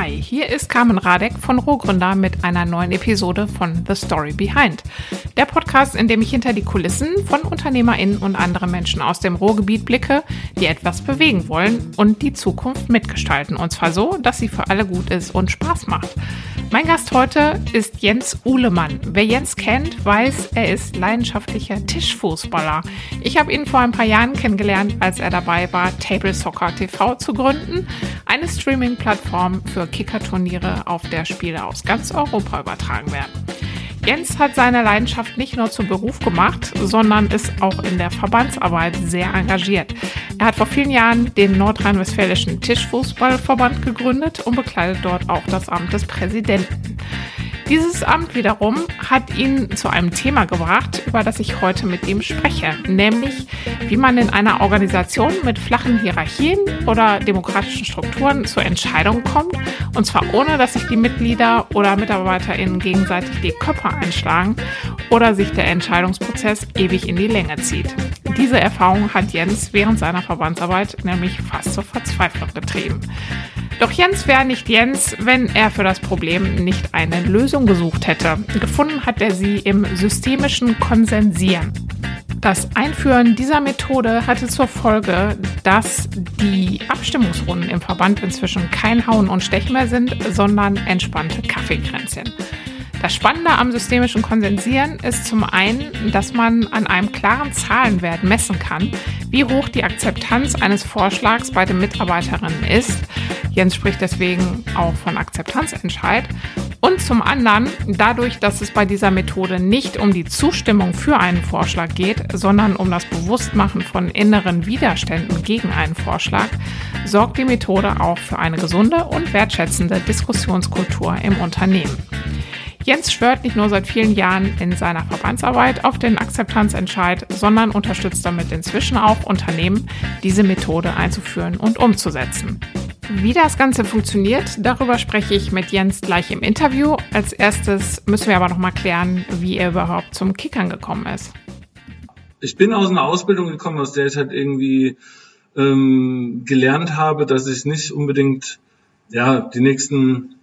Hi, hier ist Carmen Radek von Rohgründer mit einer neuen Episode von The Story Behind. Der Podcast, in dem ich hinter die Kulissen von UnternehmerInnen und anderen Menschen aus dem Ruhrgebiet blicke, die etwas bewegen wollen und die Zukunft mitgestalten. Und zwar so, dass sie für alle gut ist und Spaß macht. Mein Gast heute ist Jens Uhlemann. Wer Jens kennt, weiß, er ist leidenschaftlicher Tischfußballer. Ich habe ihn vor ein paar Jahren kennengelernt, als er dabei war, Table Soccer TV zu gründen, eine Streaming-Plattform für Kickerturniere, auf der Spiele aus ganz Europa übertragen werden. Jens hat seine Leidenschaft nicht nur zum Beruf gemacht, sondern ist auch in der Verbandsarbeit sehr engagiert. Er hat vor vielen Jahren den Nordrhein-Westfälischen Tischfußballverband gegründet und bekleidet dort auch das Amt des Präsidenten. Dieses Amt wiederum hat ihn zu einem Thema gebracht, über das ich heute mit ihm spreche, nämlich wie man in einer Organisation mit flachen Hierarchien oder demokratischen Strukturen zur Entscheidung kommt, und zwar ohne, dass sich die Mitglieder oder MitarbeiterInnen gegenseitig die Köpfe einschlagen oder sich der Entscheidungsprozess ewig in die Länge zieht. Diese Erfahrung hat Jens während seiner Verbandsarbeit nämlich fast zur Verzweiflung getrieben. Doch Jens wäre nicht Jens, wenn er für das Problem nicht eine Lösung gesucht hätte. Gefunden hat er sie im systemischen Konsensieren. Das Einführen dieser Methode hatte zur Folge, dass die Abstimmungsrunden im Verband inzwischen kein Hauen und Stechen mehr sind, sondern entspannte Kaffeekränzchen. Das Spannende am systemischen Konsensieren ist zum einen, dass man an einem klaren Zahlenwert messen kann, wie hoch die Akzeptanz eines Vorschlags bei den Mitarbeiterinnen ist. Jens spricht deswegen auch von Akzeptanzentscheid. Und zum anderen, dadurch, dass es bei dieser Methode nicht um die Zustimmung für einen Vorschlag geht, sondern um das Bewusstmachen von inneren Widerständen gegen einen Vorschlag, sorgt die Methode auch für eine gesunde und wertschätzende Diskussionskultur im Unternehmen. Jens schwört nicht nur seit vielen Jahren in seiner Verbandsarbeit auf den Akzeptanzentscheid, sondern unterstützt damit inzwischen auch Unternehmen, diese Methode einzuführen und umzusetzen. Wie das Ganze funktioniert, darüber spreche ich mit Jens gleich im Interview. Als erstes müssen wir aber noch mal klären, wie er überhaupt zum Kickern gekommen ist. Ich bin aus einer Ausbildung gekommen, aus der ich halt irgendwie ähm, gelernt habe, dass ich nicht unbedingt ja die nächsten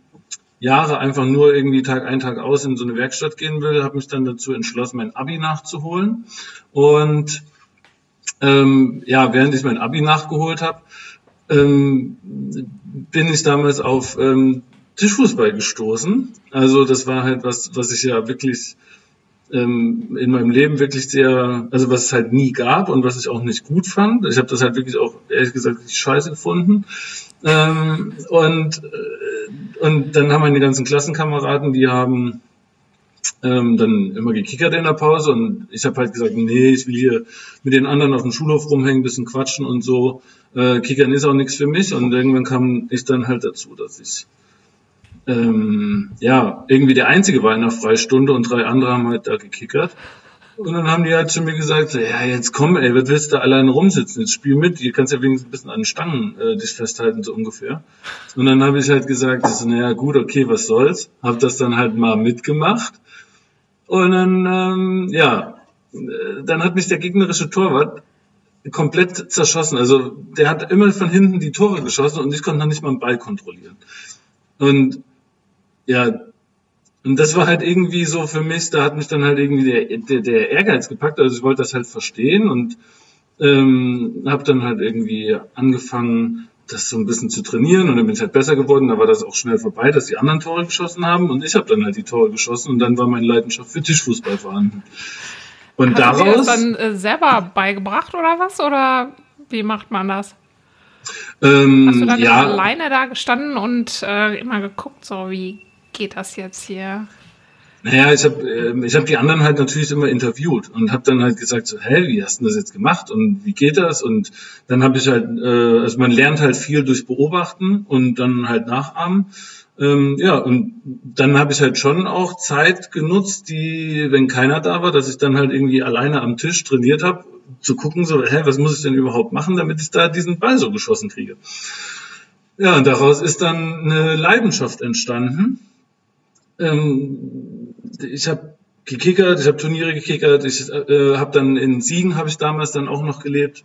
Jahre einfach nur irgendwie Tag ein, Tag aus in so eine Werkstatt gehen will, habe mich dann dazu entschlossen, mein Abi nachzuholen. Und ähm, ja, während ich mein Abi nachgeholt habe, ähm, bin ich damals auf ähm, Tischfußball gestoßen. Also das war halt was, was ich ja wirklich ähm, in meinem Leben wirklich sehr, also was es halt nie gab und was ich auch nicht gut fand. Ich habe das halt wirklich auch ehrlich gesagt scheiße gefunden. Ähm, und, äh, und dann haben meine ganzen Klassenkameraden, die haben ähm, dann immer gekickert in der Pause und ich habe halt gesagt, nee, ich will hier mit den anderen auf dem Schulhof rumhängen, bisschen quatschen und so. Äh, Kickern ist auch nichts für mich und irgendwann kam ich dann halt dazu, dass ich ähm, ja irgendwie der Einzige war in der Freistunde und drei andere haben halt da gekickert. Und dann haben die halt zu mir gesagt, ja, jetzt komm, ey, was willst du da alleine rumsitzen? Jetzt spiel mit, ihr kannst ja wenigstens ein bisschen an den Stangen äh, dich festhalten, so ungefähr. Und dann habe ich halt gesagt, so, naja, gut, okay, was soll's. Hab das dann halt mal mitgemacht. Und dann, ähm, ja, dann hat mich der gegnerische Torwart komplett zerschossen. Also der hat immer von hinten die Tore geschossen und ich konnte dann nicht mal einen Ball kontrollieren. Und ja, und das war halt irgendwie so für mich, da hat mich dann halt irgendwie der, der, der Ehrgeiz gepackt. Also ich wollte das halt verstehen und ähm, habe dann halt irgendwie angefangen, das so ein bisschen zu trainieren und dann bin ich halt besser geworden. Da war das auch schnell vorbei, dass die anderen Tore geschossen haben und ich habe dann halt die Tore geschossen und dann war meine Leidenschaft für Tischfußball vorhanden. Und Hast daraus. Hast du das dann äh, selber beigebracht oder was? Oder wie macht man das? Ähm, Hast du dann ja. alleine da gestanden und äh, immer geguckt, so wie geht das jetzt hier? Naja, ich habe äh, ich hab die anderen halt natürlich immer interviewt und habe dann halt gesagt, so, hä, wie hast du das jetzt gemacht und wie geht das? Und dann habe ich halt, äh, also man lernt halt viel durch Beobachten und dann halt nachahmen. Ähm, ja, und dann habe ich halt schon auch Zeit genutzt, die, wenn keiner da war, dass ich dann halt irgendwie alleine am Tisch trainiert habe, zu gucken, so, hä, was muss ich denn überhaupt machen, damit ich da diesen Ball so geschossen kriege. Ja, und daraus ist dann eine Leidenschaft entstanden ähm, ich habe gekickert, ich habe Turniere gekickert, ich äh, habe dann in Siegen habe ich damals dann auch noch gelebt.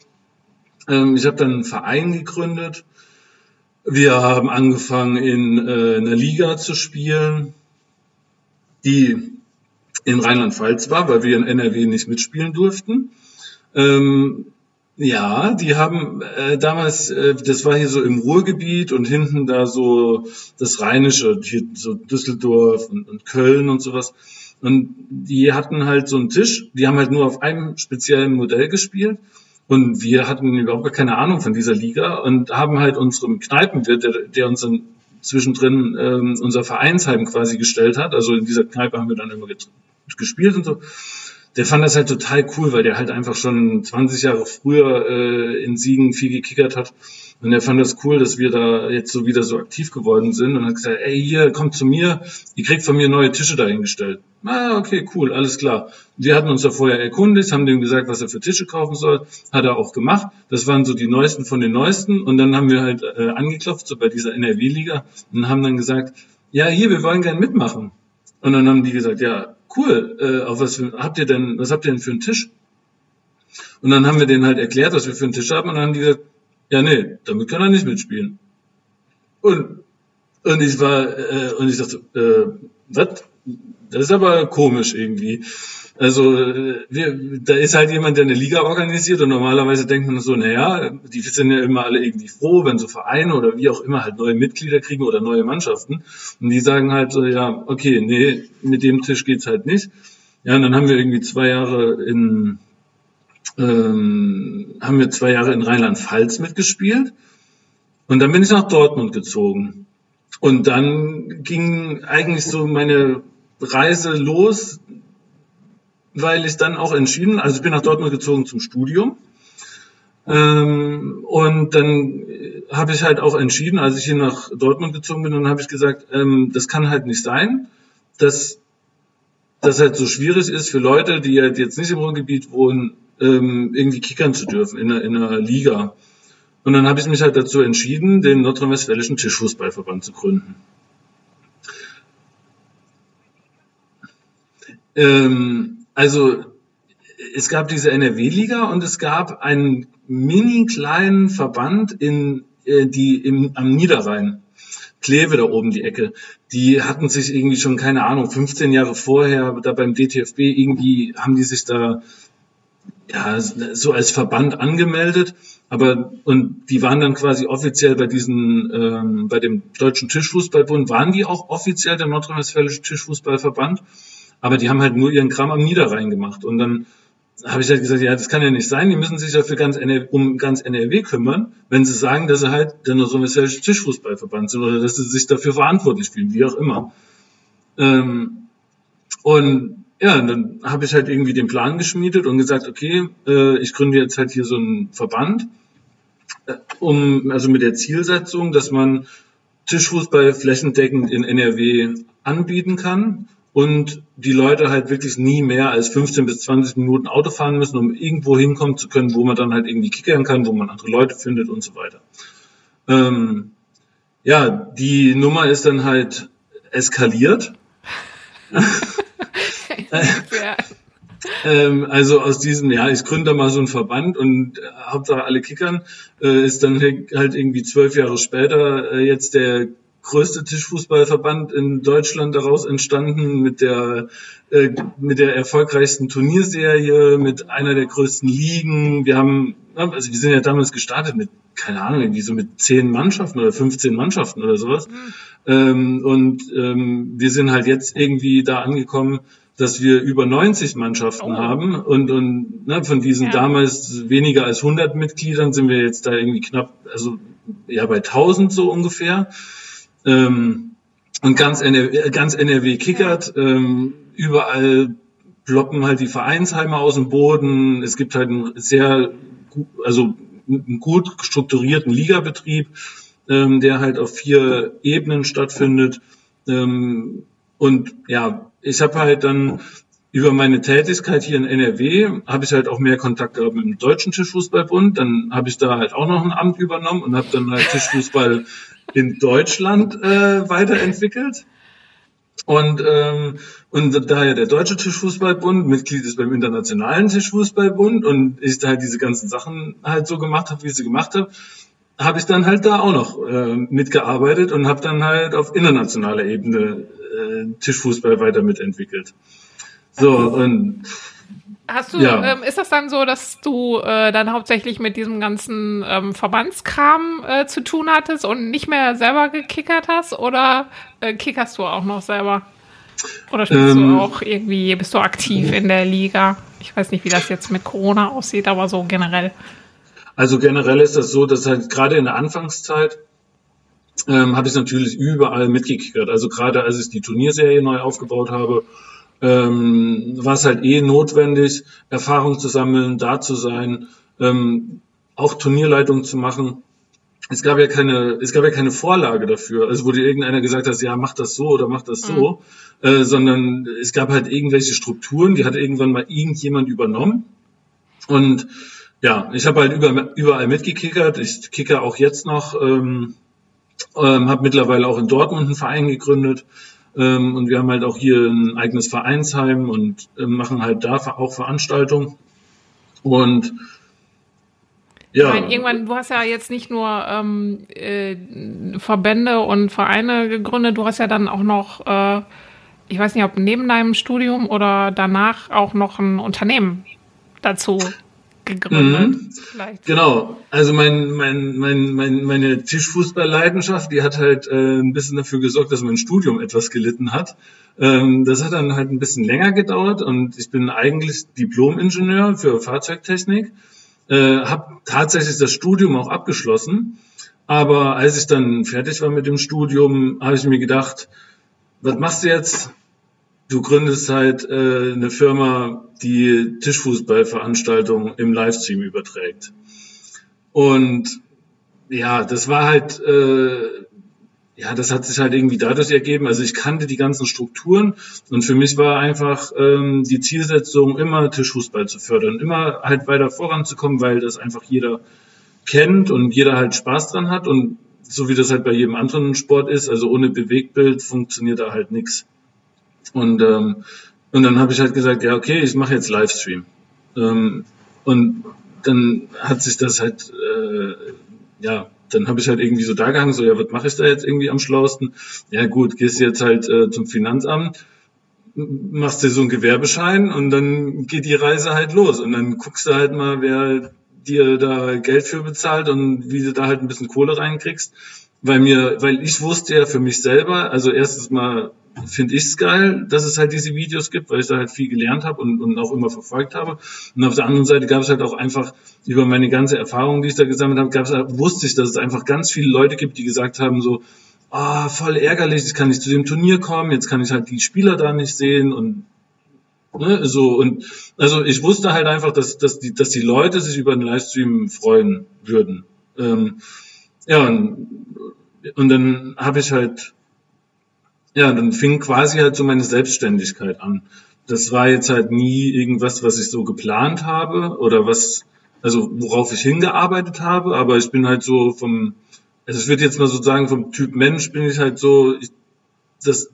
Ähm, ich habe dann einen Verein gegründet, wir haben angefangen in äh, einer Liga zu spielen, die in Rheinland-Pfalz war, weil wir in NRW nicht mitspielen durften. Ähm, ja, die haben äh, damals, äh, das war hier so im Ruhrgebiet und hinten da so das Rheinische, hier so Düsseldorf und, und Köln und sowas. Und die hatten halt so einen Tisch, die haben halt nur auf einem speziellen Modell gespielt. Und wir hatten überhaupt keine Ahnung von dieser Liga und haben halt unserem Kneipenwirt, der, der uns dann zwischendrin ähm, unser Vereinsheim quasi gestellt hat, also in dieser Kneipe haben wir dann immer gespielt und so, der fand das halt total cool, weil der halt einfach schon 20 Jahre früher äh, in Siegen viel gekickert hat. Und er fand das cool, dass wir da jetzt so wieder so aktiv geworden sind und hat gesagt, ey, hier, kommt zu mir, ihr kriegt von mir neue Tische dahingestellt. Ah, okay, cool, alles klar. Wir hatten uns da vorher erkundigt, haben dem gesagt, was er für Tische kaufen soll, hat er auch gemacht. Das waren so die neuesten von den neuesten und dann haben wir halt äh, angeklopft, so bei dieser NRW-Liga und haben dann gesagt, ja, hier, wir wollen gern mitmachen. Und dann haben die gesagt, ja, cool, äh, auf was für, habt ihr denn, was habt ihr denn für einen Tisch? Und dann haben wir denen halt erklärt, was wir für einen Tisch haben und dann haben die gesagt, ja, nee, damit kann er nicht mitspielen. Und, und ich war, äh, und ich dachte, äh, was? Das ist aber komisch irgendwie. Also äh, wir, da ist halt jemand, der eine Liga organisiert und normalerweise denkt man so, naja, die sind ja immer alle irgendwie froh, wenn so Vereine oder wie auch immer halt neue Mitglieder kriegen oder neue Mannschaften. Und die sagen halt so, ja, okay, nee, mit dem Tisch geht's halt nicht. Ja, und dann haben wir irgendwie zwei Jahre in, ähm, haben wir zwei Jahre in Rheinland-Pfalz mitgespielt. Und dann bin ich nach Dortmund gezogen. Und dann ging eigentlich so meine Reise los weil ich dann auch entschieden, also ich bin nach Dortmund gezogen zum Studium. Ähm, und dann habe ich halt auch entschieden, als ich hier nach Dortmund gezogen bin, dann habe ich gesagt, ähm, das kann halt nicht sein, dass das halt so schwierig ist für Leute, die halt jetzt nicht im Ruhrgebiet wohnen, ähm, irgendwie kickern zu dürfen in einer, in einer Liga. Und dann habe ich mich halt dazu entschieden, den Nordrhein-Westfälischen Tischfußballverband zu gründen. Ähm, also es gab diese NRW-Liga und es gab einen mini kleinen Verband in äh, die im, am Niederrhein. Kleve da oben die Ecke. Die hatten sich irgendwie schon, keine Ahnung, 15 Jahre vorher da beim DTFB irgendwie haben die sich da ja, so als Verband angemeldet, aber und die waren dann quasi offiziell bei diesen, ähm, bei dem Deutschen Tischfußballbund, waren die auch offiziell der Nordrhein-Westfälische Tischfußballverband aber die haben halt nur ihren Kram am Niederrhein gemacht. Und dann habe ich halt gesagt, ja, das kann ja nicht sein, die müssen sich ja für ganz NRW, um ganz NRW kümmern, wenn sie sagen, dass sie halt der Nordrhein-Westfälische Tischfußballverband sind oder dass sie sich dafür verantwortlich fühlen, wie auch immer. Ähm, und ja, dann habe ich halt irgendwie den Plan geschmiedet und gesagt, okay, äh, ich gründe jetzt halt hier so einen Verband, äh, um also mit der Zielsetzung, dass man Tischfußball flächendeckend in NRW anbieten kann und die Leute halt wirklich nie mehr als 15 bis 20 Minuten Auto fahren müssen, um irgendwo hinkommen zu können, wo man dann halt irgendwie kickern kann, wo man andere Leute findet und so weiter. Ähm, ja, die Nummer ist dann halt eskaliert. ähm, also aus diesem, ja, ich gründe da mal so einen Verband und äh, Hauptsache alle kickern, äh, ist dann halt irgendwie zwölf Jahre später äh, jetzt der größte Tischfußballverband in Deutschland daraus entstanden mit der äh, mit der erfolgreichsten Turnierserie, mit einer der größten Ligen. Wir haben, also wir sind ja damals gestartet mit, keine Ahnung, irgendwie so mit zehn Mannschaften oder 15 Mannschaften oder sowas. Mhm. Ähm, und ähm, wir sind halt jetzt irgendwie da angekommen, dass wir über 90 Mannschaften oh. haben und, und ne, von diesen ja. damals weniger als 100 Mitgliedern sind wir jetzt da irgendwie knapp, also ja bei 1000 so ungefähr. Ähm, und ganz NRW, ganz NRW kickert, ähm, überall ploppen halt die Vereinsheime aus dem Boden. Es gibt halt einen sehr, also einen gut strukturierten Ligabetrieb, ähm, der halt auf vier Ebenen stattfindet. Ähm, und ja, ich habe halt dann über meine Tätigkeit hier in NRW habe ich halt auch mehr Kontakt gehabt mit dem Deutschen Tischfußballbund. Dann habe ich da halt auch noch ein Amt übernommen und habe dann halt Tischfußball in Deutschland äh, weiterentwickelt. Und, ähm, und da ja der Deutsche Tischfußballbund Mitglied ist beim Internationalen Tischfußballbund und ich da halt diese ganzen Sachen halt so gemacht habe, wie ich sie gemacht habe, habe ich dann halt da auch noch äh, mitgearbeitet und habe dann halt auf internationaler Ebene äh, Tischfußball weiter mitentwickelt. So und Hast du, ja. ähm, ist das dann so, dass du äh, dann hauptsächlich mit diesem ganzen ähm, Verbandskram äh, zu tun hattest und nicht mehr selber gekickert hast oder äh, kickerst du auch noch selber? Oder spielst ähm, du auch irgendwie, bist du aktiv in der Liga? Ich weiß nicht, wie das jetzt mit Corona aussieht, aber so generell. Also generell ist das so, dass halt gerade in der Anfangszeit ähm, habe ich natürlich überall mitgekickert. Also gerade als ich die Turnierserie neu aufgebaut habe, ähm, war es halt eh notwendig, Erfahrung zu sammeln, da zu sein, ähm, auch Turnierleitung zu machen. Es gab ja keine, es gab ja keine Vorlage dafür, also wo dir irgendeiner gesagt hat, ja, mach das so oder mach das so, mhm. äh, sondern es gab halt irgendwelche Strukturen, die hat irgendwann mal irgendjemand übernommen. Und ja, ich habe halt über, überall mitgekickert. Ich kicke auch jetzt noch, ähm, ähm, habe mittlerweile auch in Dortmund einen Verein gegründet. Ähm, und wir haben halt auch hier ein eigenes Vereinsheim und äh, machen halt da auch Veranstaltungen. Und ja. Meine, irgendwann, du hast ja jetzt nicht nur ähm, äh, Verbände und Vereine gegründet, du hast ja dann auch noch, äh, ich weiß nicht, ob neben deinem Studium oder danach auch noch ein Unternehmen dazu gegründet. Mhm. Genau, also mein, mein, mein, mein, meine Tischfußballleidenschaft, die hat halt äh, ein bisschen dafür gesorgt, dass mein Studium etwas gelitten hat. Ähm, das hat dann halt ein bisschen länger gedauert und ich bin eigentlich Diplom-Ingenieur für Fahrzeugtechnik, äh, habe tatsächlich das Studium auch abgeschlossen. Aber als ich dann fertig war mit dem Studium, habe ich mir gedacht, was machst du jetzt? Du gründest halt äh, eine Firma, die Tischfußballveranstaltungen im Livestream überträgt. Und ja, das war halt, äh, ja, das hat sich halt irgendwie dadurch ergeben. Also ich kannte die ganzen Strukturen und für mich war einfach ähm, die Zielsetzung, immer Tischfußball zu fördern, immer halt weiter voranzukommen, weil das einfach jeder kennt und jeder halt Spaß dran hat und so wie das halt bei jedem anderen Sport ist, also ohne Bewegtbild funktioniert da halt nichts. Und, ähm, und dann habe ich halt gesagt, ja, okay, ich mache jetzt Livestream. Ähm, und dann hat sich das halt, äh, ja, dann habe ich halt irgendwie so da gehangen, so, ja, was mache ich da jetzt irgendwie am schlausten? Ja gut, gehst jetzt halt äh, zum Finanzamt, machst dir so einen Gewerbeschein und dann geht die Reise halt los. Und dann guckst du halt mal, wer dir da Geld für bezahlt und wie du da halt ein bisschen Kohle reinkriegst. Weil mir, weil ich wusste ja für mich selber, also erstens mal finde ich es geil, dass es halt diese Videos gibt, weil ich da halt viel gelernt habe und, und auch immer verfolgt habe. Und auf der anderen Seite gab es halt auch einfach über meine ganze Erfahrung, die ich da gesammelt habe, gab's, wusste ich, dass es einfach ganz viele Leute gibt, die gesagt haben so, ah, oh, voll ärgerlich, jetzt kann ich zu dem Turnier kommen, jetzt kann ich halt die Spieler da nicht sehen und ne, so und also ich wusste halt einfach, dass, dass die, dass die Leute sich über den Livestream freuen würden. Ähm, ja und, und dann habe ich halt ja, dann fing quasi halt so meine Selbstständigkeit an. Das war jetzt halt nie irgendwas, was ich so geplant habe oder was, also worauf ich hingearbeitet habe, aber ich bin halt so vom, also ich würde jetzt mal so sagen, vom Typ Mensch bin ich halt so, ich, das,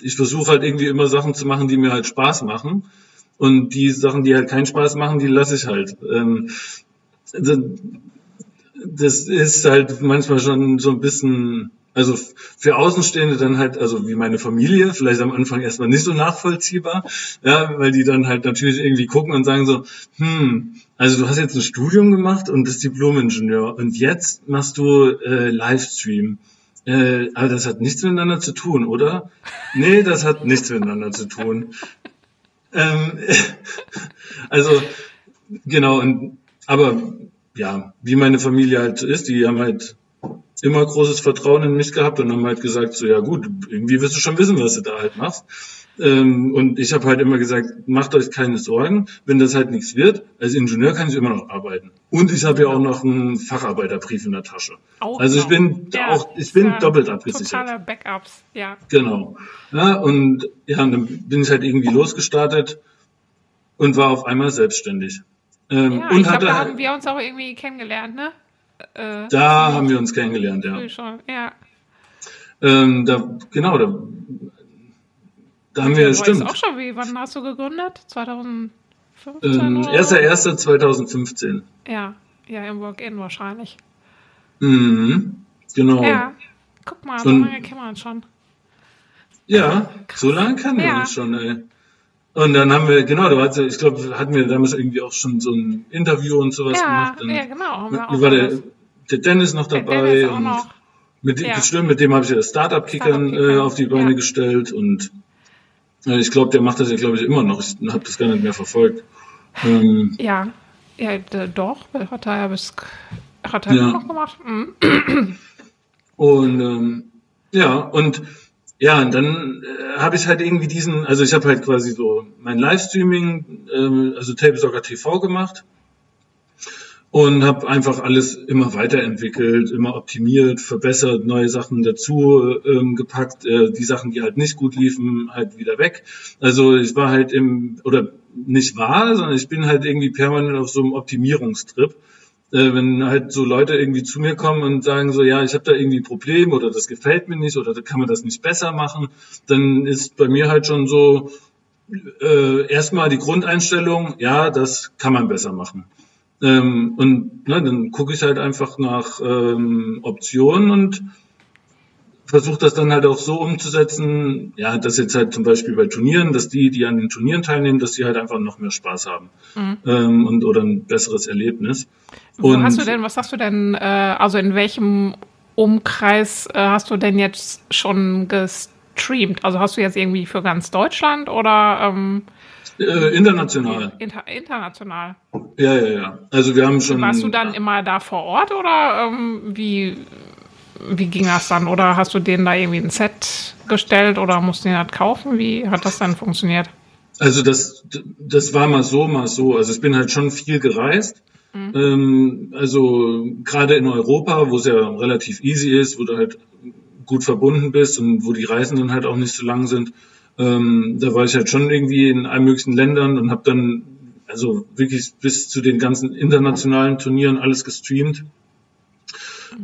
ich versuche halt irgendwie immer Sachen zu machen, die mir halt Spaß machen. Und die Sachen, die halt keinen Spaß machen, die lasse ich halt. Ähm, das ist halt manchmal schon so ein bisschen also für Außenstehende dann halt, also wie meine Familie, vielleicht am Anfang erstmal nicht so nachvollziehbar, ja, weil die dann halt natürlich irgendwie gucken und sagen so, hm, also du hast jetzt ein Studium gemacht und bist Diplom-Ingenieur und jetzt machst du äh, Livestream. Äh, aber das hat nichts miteinander zu tun, oder? Nee, das hat nichts miteinander zu tun. Ähm, also, genau, und, aber ja, wie meine Familie halt ist, die haben halt immer großes Vertrauen in mich gehabt und haben halt gesagt, so ja gut, irgendwie wirst du schon wissen, was du da halt machst. Ähm, und ich habe halt immer gesagt, macht euch keine Sorgen, wenn das halt nichts wird, als Ingenieur kann ich immer noch arbeiten. Und ich habe ja auch noch einen Facharbeiterbrief in der Tasche. Auch also ich bin ja, auch, ich bin doppelt abgesichert. Totale Backups, ja. Genau. Ja, und ja, und dann bin ich halt irgendwie losgestartet und war auf einmal selbstständig. Ähm, ja, und ich glaube, da haben wir uns auch irgendwie kennengelernt, ne? Äh, da haben wir uns kennengelernt, ja. Schon, ja. Ähm, da, genau, da, da haben wir, stimmt. auch schon, wie, wann hast du gegründet? 2015? Ähm, 1.1.2015. Ja, ja, im Work-In wahrscheinlich. Mhm, genau. Ja, guck mal, so lange kennen wir uns schon. Ja, so lange kennen wir Ja. uns schon, ey. Und dann haben wir, genau, da hat, ich glaube, hatten wir damals irgendwie auch schon so ein Interview und sowas Ja, gemacht. Und ja, genau. Auch war der, der Dennis noch Der dabei Dennis auch und noch. mit, dem- Ja. stimmt, mit dem habe ich ja das Startup-Kickern Startup-Kickern, äh, auf die Beine ja. gestellt und äh, ich glaube, der macht das ja, glaube ich, immer noch. Ich habe das gar nicht mehr verfolgt. Ähm, Ja, ja, doch, hat er ja bis, hat er Ja. noch gemacht. Mhm. Und ähm, ja, und ja, und dann äh, habe ich halt irgendwie diesen, also ich habe halt quasi so mein Livestreaming, ähm, also Tabletopper TV gemacht und habe einfach alles immer weiterentwickelt, immer optimiert, verbessert, neue Sachen dazu ähm, gepackt, äh, die Sachen, die halt nicht gut liefen, halt wieder weg. Also ich war halt im, oder nicht war, sondern ich bin halt irgendwie permanent auf so einem Optimierungstrip äh, wenn halt so Leute irgendwie zu mir kommen und sagen so, ja, ich habe da irgendwie ein Problem oder das gefällt mir nicht oder kann man das nicht besser machen, dann ist bei mir halt schon so äh, erstmal die Grundeinstellung, ja, das kann man besser machen. Ähm, und ne, dann gucke ich halt einfach nach ähm, Optionen und versuche das dann halt auch so umzusetzen, ja, dass jetzt halt zum Beispiel bei Turnieren, dass die, die an den Turnieren teilnehmen, dass die halt einfach noch mehr Spaß haben ähm, und oder ein besseres Erlebnis. Und- hast du denn, was hast du denn, äh, also in welchem Umkreis äh, hast du denn jetzt schon gestreamt? Also hast du jetzt irgendwie für ganz Deutschland oder ähm, Äh, international. inter international? Ja, ja, ja. Also wir haben schon. Warst du dann immer da vor Ort oder ähm, wie, wie ging das dann? Oder hast du denen da irgendwie ein Set gestellt oder musst du den das kaufen? Wie hat das dann funktioniert? Also das, das war mal so, mal so. Also ich bin halt schon viel gereist. Ähm, also gerade in Europa, wo es ja relativ easy ist, wo du halt gut verbunden bist und wo die Reisen dann halt auch nicht so lang sind. Ähm, da war ich halt schon irgendwie in allen möglichen Ländern und habe dann also wirklich bis zu den ganzen internationalen Turnieren alles gestreamt.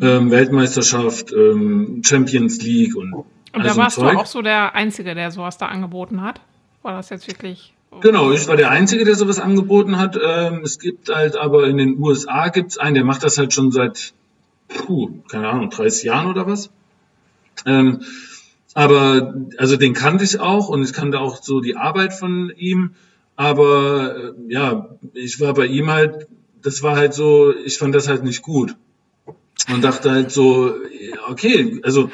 Ähm, Weltmeisterschaft, ähm, Champions League und Und da warst du Zeug. auch so der Einzige, der sowas da angeboten hat? War das jetzt wirklich. Genau, ich war der Einzige, der sowas angeboten hat. Ähm, es gibt halt aber in den USA gibt's einen, der macht das halt schon seit, puh, keine Ahnung, 30 Jahren oder was. Ähm, aber, also den kannte ich auch und ich kannte auch so die Arbeit von ihm. Aber äh, ja, ich war bei ihm halt, das war halt so, ich fand das halt nicht gut. Und dachte halt so, okay, also,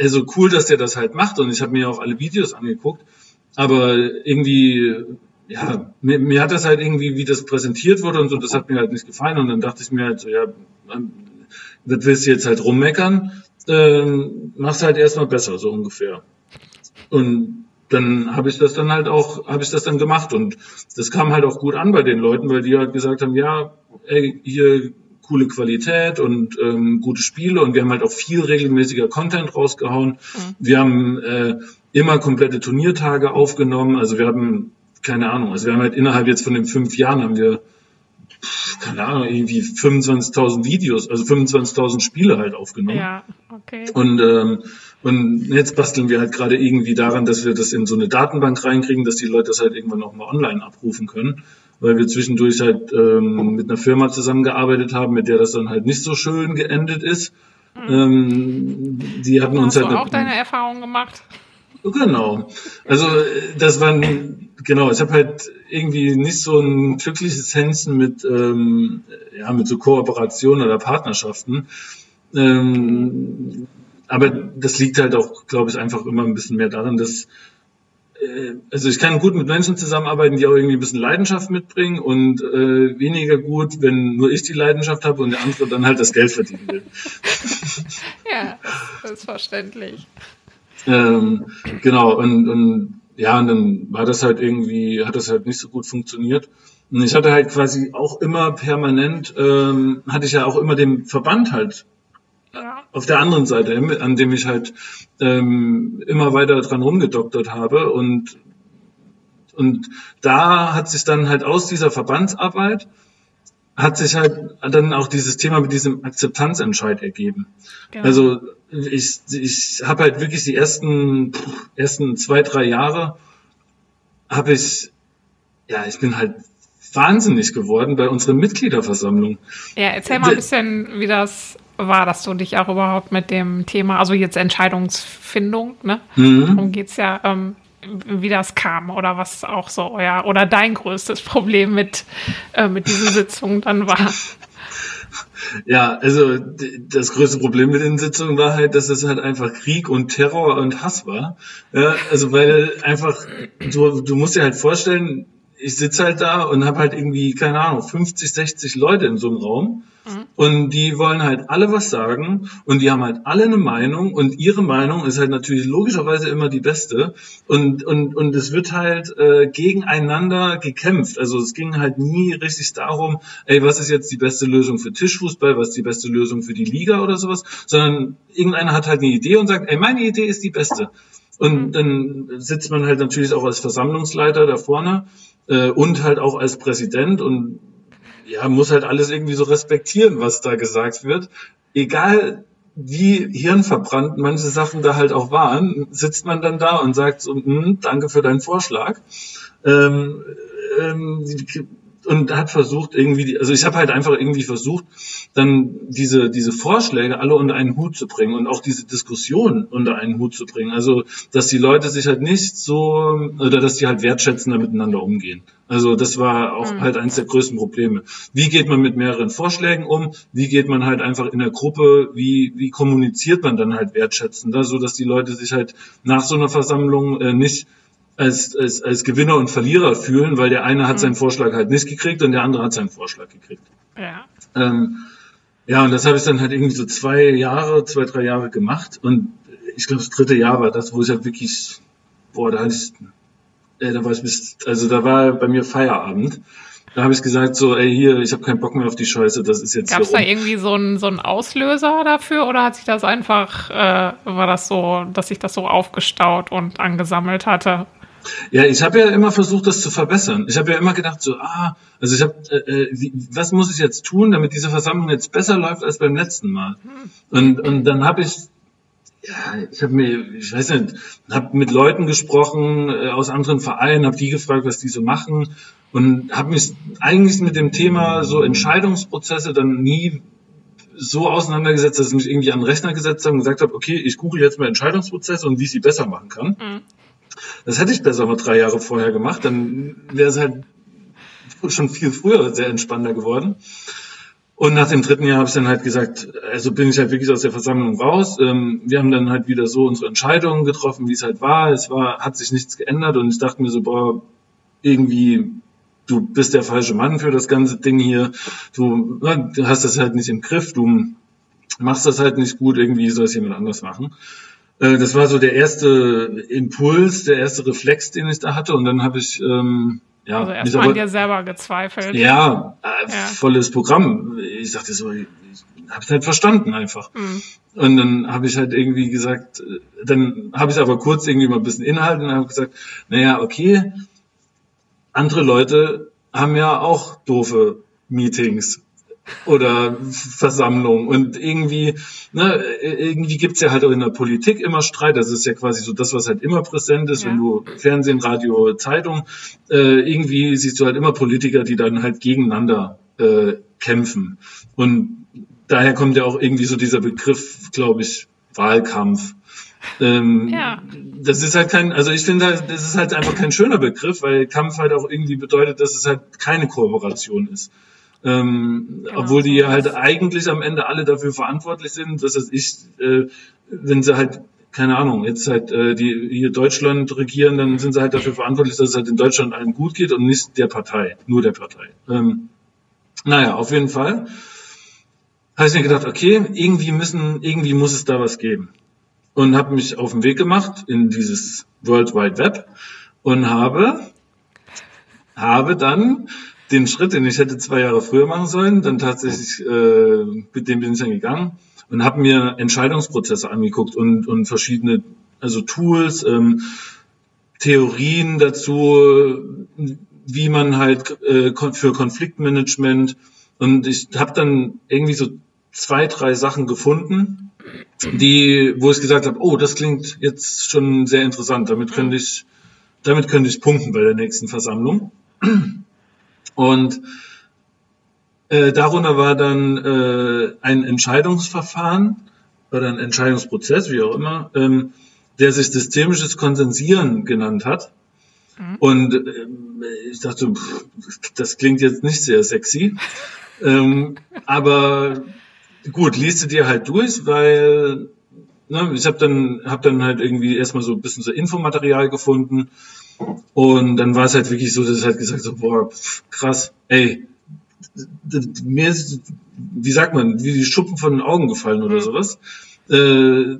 also cool, dass der das halt macht und ich habe mir auch alle Videos angeguckt. Aber irgendwie, ja, mir, mir hat das halt irgendwie, wie das präsentiert wurde und so, das hat mir halt nicht gefallen. Und dann dachte ich mir halt so, ja, das willst du jetzt halt rummeckern, ähm, mach's halt erstmal besser, so ungefähr. Und dann habe ich das dann halt auch, habe ich das dann gemacht und das kam halt auch gut an bei den Leuten, weil die halt gesagt haben, ja, ey, hier coole Qualität und ähm, gute Spiele und wir haben halt auch viel regelmäßiger Content rausgehauen. Wir haben äh, immer komplette Turniertage aufgenommen, also wir haben keine Ahnung, also wir haben halt innerhalb jetzt von den fünf Jahren haben wir keine Ahnung, irgendwie 25.000 Videos, also 25.000 Spiele halt aufgenommen. Ja, okay. Und, ähm, und jetzt basteln wir halt gerade irgendwie daran, dass wir das in so eine Datenbank reinkriegen, dass die Leute das halt irgendwann auch mal online abrufen können. Weil wir zwischendurch halt ähm, mit einer Firma zusammengearbeitet haben, mit der das dann halt nicht so schön geendet ist. Ähm, die hatten uns Hast du halt auch deine Erfahrungen gemacht? Genau. Also äh, das waren genau. Ich habe halt irgendwie nicht so ein glückliches Händchen mit ähm, ja mit so Kooperationen oder Partnerschaften. Ähm, aber das liegt halt auch, glaube ich, einfach immer ein bisschen mehr daran, dass äh, also ich kann gut mit Menschen zusammenarbeiten, die auch irgendwie ein bisschen Leidenschaft mitbringen und äh, weniger gut, wenn nur ich die Leidenschaft habe und der andere dann halt das Geld verdienen will. Ja, das ist verständlich. Ähm, genau, und, und ja, und dann war das halt irgendwie, hat das halt nicht so gut funktioniert. Und ich hatte halt quasi auch immer permanent, ähm, hatte ich ja auch immer den Verband halt auf der anderen Seite, an dem ich halt ähm, immer weiter dran rumgedoktert habe und und da hat sich dann halt aus dieser Verbandsarbeit hat sich halt dann auch dieses Thema mit diesem Akzeptanzentscheid ergeben. Genau. Also ich, ich habe halt wirklich die ersten ersten zwei drei Jahre habe ich ja ich bin halt wahnsinnig geworden bei unseren Mitgliederversammlungen. ja, erzähl mal ein bisschen, wie das war, dass du dich auch überhaupt mit dem Thema, also jetzt Entscheidungsfindung, ne? Mhm. Darum geht es ja, ähm, wie das kam oder was auch so euer oder dein größtes Problem mit, äh, mit diesen Sitzungen dann war. Ja, also das größte Problem mit den Sitzungen war halt, dass es halt einfach Krieg und Terror und Hass war. Ja, also weil einfach, du, du musst dir halt vorstellen, ich sitze halt da und habe halt irgendwie, keine Ahnung, 50, 60 Leute in so einem Raum mhm. und die wollen halt alle was sagen und die haben halt alle eine Meinung und ihre Meinung ist halt natürlich logischerweise immer die beste und und und es wird halt äh, gegeneinander gekämpft. Also es ging halt nie richtig darum, ey, was ist jetzt die beste Lösung für Tischfußball, was ist die beste Lösung für die Liga oder sowas, sondern irgendeiner hat halt eine Idee und sagt, ey, meine Idee ist die beste. Und mhm. dann sitzt man halt natürlich auch als Versammlungsleiter da vorne äh, und halt auch als Präsident und ja, muss halt alles irgendwie so respektieren, was da gesagt wird. Egal wie hirnverbrannt manche Sachen da halt auch waren, sitzt man dann da und sagt so, hm, danke für deinen Vorschlag. Ähm, ähm, und hat versucht irgendwie, die, also ich habe halt einfach irgendwie versucht, dann diese diese Vorschläge alle unter einen Hut zu bringen und auch diese Diskussion unter einen Hut zu bringen. Also dass die Leute sich halt nicht so oder dass die halt wertschätzender miteinander umgehen. Also das war auch mhm. halt eines der größten Probleme. Wie geht man mit mehreren Vorschlägen um? Wie geht man halt einfach in der Gruppe? Wie wie kommuniziert man dann halt wertschätzender, so dass die Leute sich halt nach so einer Versammlung äh, nicht als, als, als Gewinner und Verlierer fühlen, weil der eine hat mhm. seinen Vorschlag halt nicht gekriegt und der andere hat seinen Vorschlag gekriegt. Ja. Ähm, ja, und das habe ich dann halt irgendwie so zwei Jahre, zwei, drei Jahre gemacht. Und ich glaube, das dritte Jahr war das, wo ich halt wirklich, boah, da hatte ich, äh, da war ich bis, also da war bei mir Feierabend. Da habe ich gesagt, so, ey, hier, ich habe keinen Bock mehr auf die Scheiße, das ist jetzt. Gab es da irgendwie so einen so einen Auslöser dafür oder hat sich das einfach, äh, war das so, dass sich das so aufgestaut und angesammelt hatte? Ja, ich habe ja immer versucht, das zu verbessern. Ich habe ja immer gedacht, so, ah, also ich habe, äh, äh, was muss ich jetzt tun, damit diese Versammlung jetzt besser läuft als beim letzten Mal? Und, und dann habe ich, ja, ich habe mir, ich weiß nicht, habe mit Leuten gesprochen äh, aus anderen Vereinen, habe die gefragt, was die so machen und habe mich eigentlich mit dem Thema so Entscheidungsprozesse dann nie so auseinandergesetzt, dass ich mich irgendwie an den Rechner gesetzt habe und gesagt habe, okay, ich google jetzt mal Entscheidungsprozesse und wie ich sie besser machen kann. Mhm. Das hätte ich besser mal drei Jahre vorher gemacht, dann wäre es halt schon viel früher sehr entspannter geworden. Und nach dem dritten Jahr habe ich dann halt gesagt, also bin ich halt wirklich aus der Versammlung raus. Ähm, wir haben dann halt wieder so unsere Entscheidungen getroffen, wie es halt war. Es war, hat sich nichts geändert und ich dachte mir so, boah, irgendwie, du bist der falsche Mann für das ganze Ding hier. Du, du hast das halt nicht im Griff, du machst das halt nicht gut, irgendwie soll es jemand anders machen. Äh, das war so der erste Impuls, der erste Reflex, den ich da hatte. Und dann habe ich ähm, ja, also erstmal an dir selber gezweifelt. Ja, äh, ja, volles Programm. Ich sagte so, ich habe es halt verstanden einfach. Mhm. Und dann habe ich halt irgendwie gesagt, äh, dann habe ich aber kurz irgendwie mal ein bisschen Inhalt und habe gesagt, naja, okay, andere Leute haben ja auch doofe Meetings oder Versammlung und irgendwie, ne, irgendwie gibt's ja halt auch in der Politik immer Streit. Das ist ja quasi so das, was halt immer präsent ist, ja. wenn du Fernsehen, Radio, Zeitung, äh, irgendwie siehst du halt immer Politiker, die dann halt gegeneinander äh, kämpfen. Und daher kommt ja auch irgendwie so dieser Begriff, glaube ich, Wahlkampf. Ähm, ja. Das ist halt kein, also ich finde, halt, das ist halt einfach kein schöner Begriff, weil Kampf halt auch irgendwie bedeutet, dass es halt keine Kooperation ist. Ähm, genau. Obwohl die halt eigentlich am Ende alle dafür verantwortlich sind, dass es ich, äh, wenn sie halt keine Ahnung, jetzt halt äh, die hier Deutschland regieren, dann sind sie halt dafür verantwortlich, dass es halt in Deutschland allen gut geht und nicht der Partei, nur der Partei. Ähm, naja, auf jeden Fall habe ich mir gedacht, okay, irgendwie müssen, irgendwie muss es da was geben. Und habe mich auf den Weg gemacht in dieses World Wide Web und habe, habe dann den Schritt, den ich hätte zwei Jahre früher machen sollen, dann tatsächlich, äh, mit dem bin ich dann gegangen und habe mir Entscheidungsprozesse angeguckt und, und verschiedene, also Tools, ähm, Theorien dazu, wie man halt äh, für Konfliktmanagement und ich habe dann irgendwie so zwei, drei Sachen gefunden, die, wo ich gesagt habe, oh, das klingt jetzt schon sehr interessant. Damit könnte ich, damit könnte ich punkten bei der nächsten Versammlung. Und Äh, darunter war dann äh, ein Entscheidungsverfahren oder ein Entscheidungsprozess, wie auch immer, ähm, der sich systemisches Konsensieren genannt hat. Mhm. Und äh, ich dachte, pff, das klingt jetzt nicht sehr sexy. ähm, aber gut, liest du dir halt durch, weil ne, ich habe dann hab dann halt irgendwie erstmal so ein bisschen so Infomaterial gefunden und dann war es halt wirklich so, dass ich halt gesagt so boah pff, krass, ey, mir ist, wie sagt man, wie die Schuppen von den Augen gefallen oder mhm. sowas. Äh,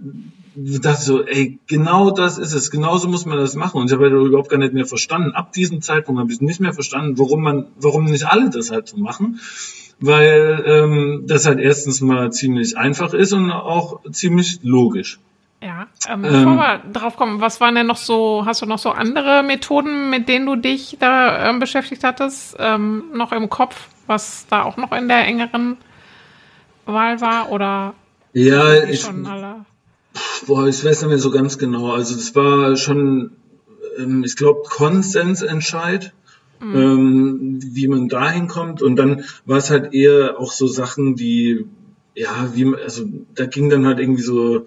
ich dachte so, ey, genau das ist es, genauso muss man das machen. Und ich habe halt überhaupt gar nicht mehr verstanden. Ab diesem Zeitpunkt habe ich nicht mehr verstanden, warum man, warum nicht alle das halt so machen. Weil ähm, das halt erstens mal ziemlich einfach ist und auch ziemlich logisch. Ja, ähm, bevor ähm, wir drauf kommen, was waren denn noch so, hast du noch so andere Methoden, mit denen du dich da ähm, beschäftigt hattest, ähm, noch im Kopf, was da auch noch in der engeren Wahl war oder ja, ich, schon alle? Boah, ich weiß nicht mehr so ganz genau. Also es war schon, ähm, ich glaube, Konsensentscheid, mhm. ähm, wie man dahin kommt. Und dann war es halt eher auch so Sachen, die, ja, wie, also da ging dann halt irgendwie so,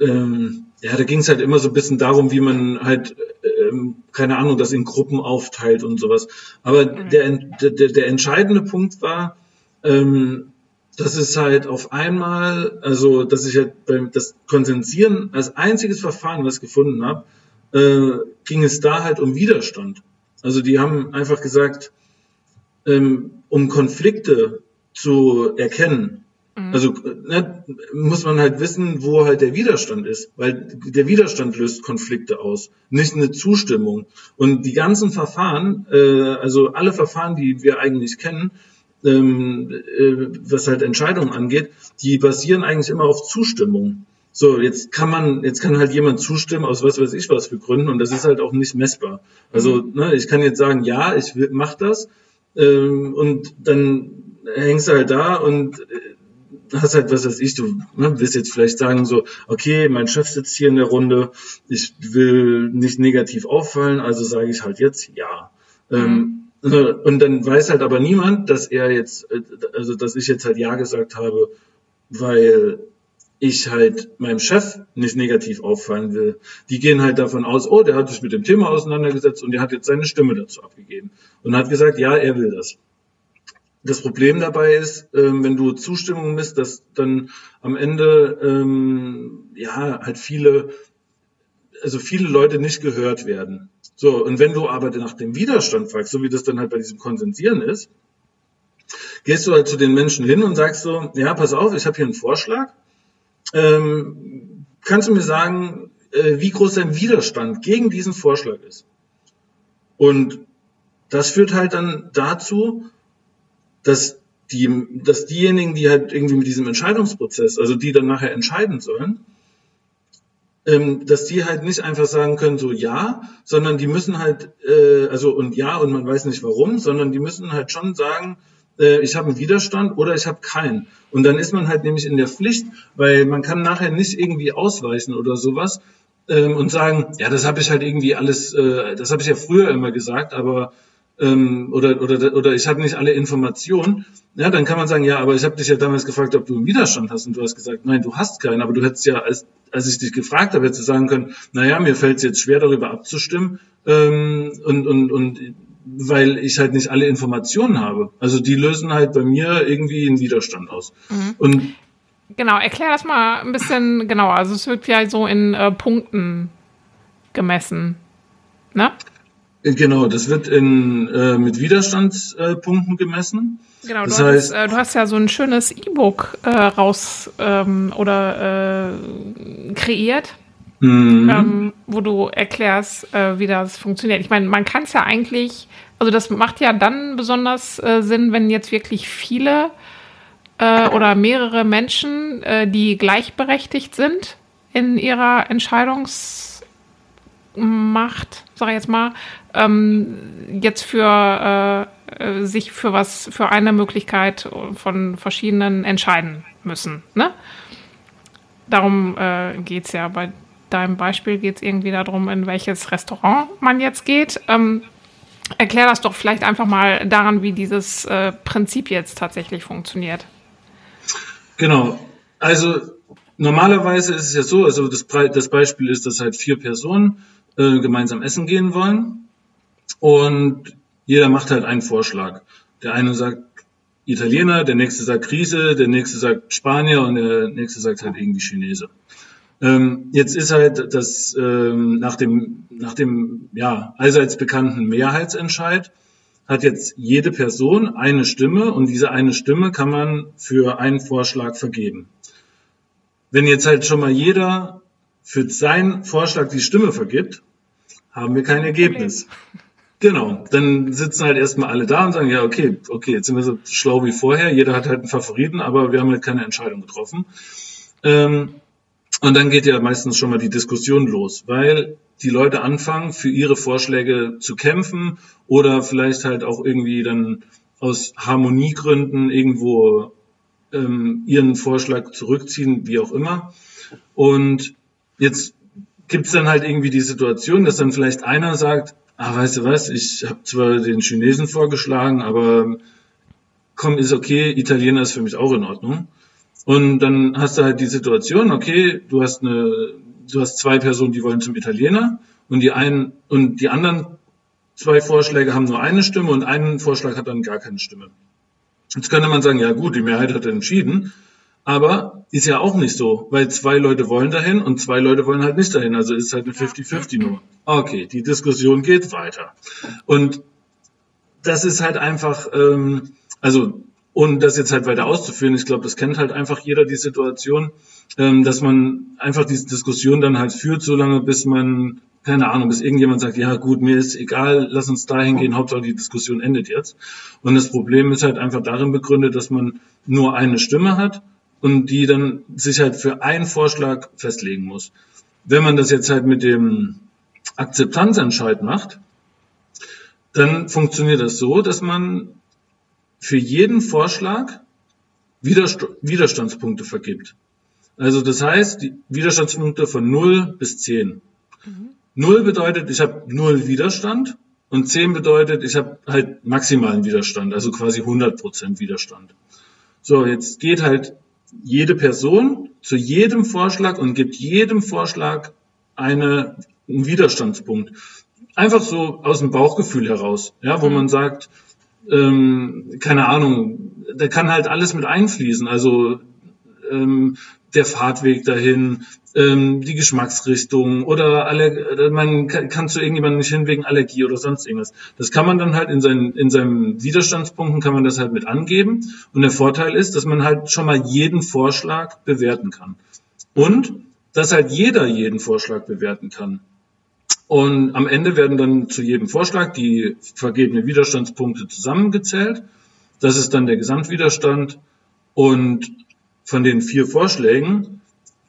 ähm, ja, da ging es halt immer so ein bisschen darum, wie man halt, ähm, keine Ahnung, das in Gruppen aufteilt und sowas. Aber mhm. der, der, der entscheidende Punkt war, ähm, das ist halt auf einmal, also dass ich halt beim das Konsensieren als einziges Verfahren, was ich gefunden habe, äh, ging es da halt um Widerstand. Also die haben einfach gesagt, ähm, um Konflikte zu erkennen. Also ne, muss man halt wissen, wo halt der Widerstand ist, weil der Widerstand löst Konflikte aus, nicht eine Zustimmung. Und die ganzen Verfahren, äh, also alle Verfahren, die wir eigentlich kennen, ähm, äh, was halt Entscheidungen angeht, die basieren eigentlich immer auf Zustimmung. So, jetzt kann man, jetzt kann halt jemand zustimmen aus was weiß ich was für Gründen und das ist halt auch nicht messbar. Also, mhm. ne, ich kann jetzt sagen, ja, ich will, mach das ähm, und dann hängst du halt da und äh, hast halt, was weiß ich, du ne, willst jetzt vielleicht sagen so, okay, mein Chef sitzt hier in der Runde, ich will nicht negativ auffallen, also sage ich halt jetzt ja. Ähm, mhm. Ähm, und dann weiß halt aber niemand, dass er jetzt, äh, also dass ich jetzt halt Ja gesagt habe, weil ich halt meinem Chef nicht negativ auffallen will. Die gehen halt davon aus, oh, der hat sich mit dem Thema auseinandergesetzt und der hat jetzt seine Stimme dazu abgegeben und hat gesagt, ja, er will das. Das Problem dabei ist, ähm, wenn du Zustimmung misst, dass dann am Ende ähm, ja halt viele, also viele Leute nicht gehört werden. So, und wenn du aber nach dem Widerstand fragst, so wie das dann halt bei diesem Konsensieren ist, gehst du halt zu den Menschen hin und sagst so, ja, pass auf, ich habe hier einen Vorschlag. Ähm, kannst du mir sagen, äh, wie groß dein Widerstand gegen diesen Vorschlag ist? Und das führt halt dann dazu, dass die, dass diejenigen, die halt irgendwie mit diesem Entscheidungsprozess, also die dann nachher entscheiden sollen, ähm, dass die halt nicht einfach sagen können, so ja, sondern die müssen halt, äh, also und ja, und man weiß nicht warum, sondern die müssen halt schon sagen, äh, ich habe einen Widerstand oder ich habe keinen. Und dann ist man halt nämlich in der Pflicht, weil man kann nachher nicht irgendwie ausweichen oder sowas ähm, und sagen, ja, das habe ich halt irgendwie alles, äh, das habe ich ja früher immer gesagt, aber ähm, oder, oder, oder ich habe nicht alle Informationen, ja, dann kann man sagen, ja, aber ich habe dich ja damals gefragt, ob du einen Widerstand hast und du hast gesagt, nein, du hast keinen, aber du hättest ja, als, als ich dich gefragt habe, hättest du sagen können, naja, mir fällt es jetzt schwer, darüber abzustimmen ähm, und, und, und weil ich halt nicht alle Informationen habe. Also die lösen halt bei mir irgendwie einen Widerstand aus. Mhm. Und Genau, erklär das mal ein bisschen genauer. Also es wird ja so in äh, Punkten gemessen. Ne? Genau, das wird in, äh, mit Widerstandspunkten gemessen. Genau, das du, heißt, hast, äh, du hast ja so ein schönes E-Book äh, raus ähm, oder äh, kreiert, mhm. ähm, wo du erklärst, äh, wie das funktioniert. Ich meine, man kann es ja eigentlich, also das macht ja dann besonders äh, Sinn, wenn jetzt wirklich viele äh, oder mehrere Menschen, äh, die gleichberechtigt sind in ihrer Entscheidungs macht, sag ich jetzt mal, ähm, jetzt für äh, äh, sich für was, für eine Möglichkeit von verschiedenen entscheiden müssen. Ne? Darum äh, geht es ja bei deinem Beispiel geht es irgendwie darum, in welches Restaurant man jetzt geht. Ähm, Erklär das doch vielleicht einfach mal daran, wie dieses äh, Prinzip jetzt tatsächlich funktioniert. Genau. Also normalerweise ist es ja so, also das, das Beispiel ist, dass halt vier Personen äh, gemeinsam essen gehen wollen und jeder macht halt einen Vorschlag. Der eine sagt Italiener, der nächste sagt Krise, der nächste sagt Spanier und der nächste sagt halt irgendwie Chinese. Ähm, jetzt ist halt das ähm, nach dem nach dem ja allseits bekannten Mehrheitsentscheid hat jetzt jede Person eine Stimme und diese eine Stimme kann man für einen Vorschlag vergeben. Wenn jetzt halt schon mal jeder für seinen Vorschlag die Stimme vergibt, haben wir kein Ergebnis. Genau, dann sitzen halt erstmal alle da und sagen, ja, okay, okay, jetzt sind wir so schlau wie vorher, jeder hat halt einen Favoriten, aber wir haben halt keine Entscheidung getroffen. Ähm, und dann geht ja meistens schon mal die Diskussion los, weil die Leute anfangen, für ihre Vorschläge zu kämpfen oder vielleicht halt auch irgendwie dann aus Harmoniegründen irgendwo ähm, ihren Vorschlag zurückziehen, wie auch immer. Und jetzt gibt's dann halt irgendwie die Situation, dass dann vielleicht einer sagt, ah, weißt du was, ich habe zwar den Chinesen vorgeschlagen, aber komm, ist okay, Italiener ist für mich auch in Ordnung. Und dann hast du halt die Situation, okay, du hast eine, du hast zwei Personen, die wollen zum Italiener und die einen und die anderen zwei Vorschläge haben nur eine Stimme und einen Vorschlag hat dann gar keine Stimme. Jetzt könnte man sagen, ja gut, die Mehrheit hat entschieden, aber ist ja auch nicht so, weil zwei Leute wollen dahin und zwei Leute wollen halt nicht dahin. Also ist halt eine 50-50 Nummer. Okay, die Diskussion geht weiter. Und das ist halt einfach, ähm, also und das jetzt halt weiter auszuführen, ich glaube, das kennt halt einfach jeder die Situation, ähm, dass man einfach diese Diskussion dann halt führt, solange bis man, keine Ahnung, bis irgendjemand sagt, ja gut, mir ist egal, lass uns dahin gehen, Hauptsache die Diskussion endet jetzt. Und das Problem ist halt einfach darin begründet, dass man nur eine Stimme hat und die dann sich halt für einen Vorschlag festlegen muss. Wenn man das jetzt halt mit dem Akzeptanzentscheid macht, dann funktioniert das so, dass man für jeden Vorschlag Widerst Widerstandspunkte vergibt. Also das heißt, die Widerstandspunkte von 0 bis 10. Mhm. 0 bedeutet, ich habe 0 Widerstand und 10 bedeutet, ich habe halt maximalen Widerstand, also quasi 100% Widerstand. So, jetzt geht halt jede Person zu jedem Vorschlag und gibt jedem Vorschlag eine, einen Widerstandspunkt. Einfach so aus dem Bauchgefühl heraus, ja, wo mhm. man sagt, ähm, keine Ahnung, da kann halt alles mit einfließen. Also ähm, der Fahrtweg dahin, ähm, die Geschmacksrichtung oder alle, man kann, zu irgendjemandem nicht hin wegen Allergie oder sonst irgendwas. Das kann man dann halt in seinen, in seinen Widerstandspunkten kann man das halt mit angeben. Und der Vorteil ist, dass man halt schon mal jeden Vorschlag bewerten kann. Und dass halt jeder jeden Vorschlag bewerten kann. Und am Ende werden dann zu jedem Vorschlag die vergebenen Widerstandspunkte zusammengezählt. Das ist dann der Gesamtwiderstand. Und von den vier Vorschlägen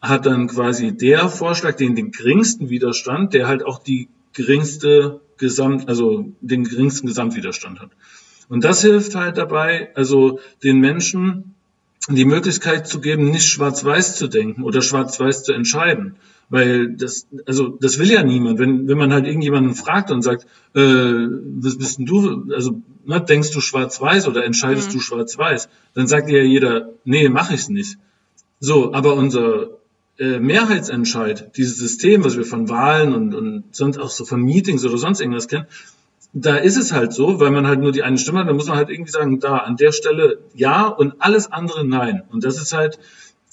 hat dann quasi der Vorschlag den, den geringsten Widerstand, der halt auch die geringste Gesamt, also den geringsten Gesamtwiderstand hat. Und das hilft halt dabei, also den Menschen die Möglichkeit zu geben, nicht schwarz-weiß zu denken oder schwarz-weiß zu entscheiden, weil das, also das will ja niemand. Wenn, wenn man halt irgendjemanden fragt und sagt, äh, was bist denn du, also ne, denkst du schwarz-weiß oder entscheidest mhm. du schwarz-weiß, dann sagt ja jeder, nee, mach ich's nicht. So, aber unser äh, Mehrheitsentscheid, dieses System, was wir von Wahlen und, und sonst auch so von Meetings oder sonst irgendwas kennen, da ist es halt so, weil man halt nur die eine Stimme hat, dann muss man halt irgendwie sagen, da an der Stelle ja und alles andere nein. Und das ist halt,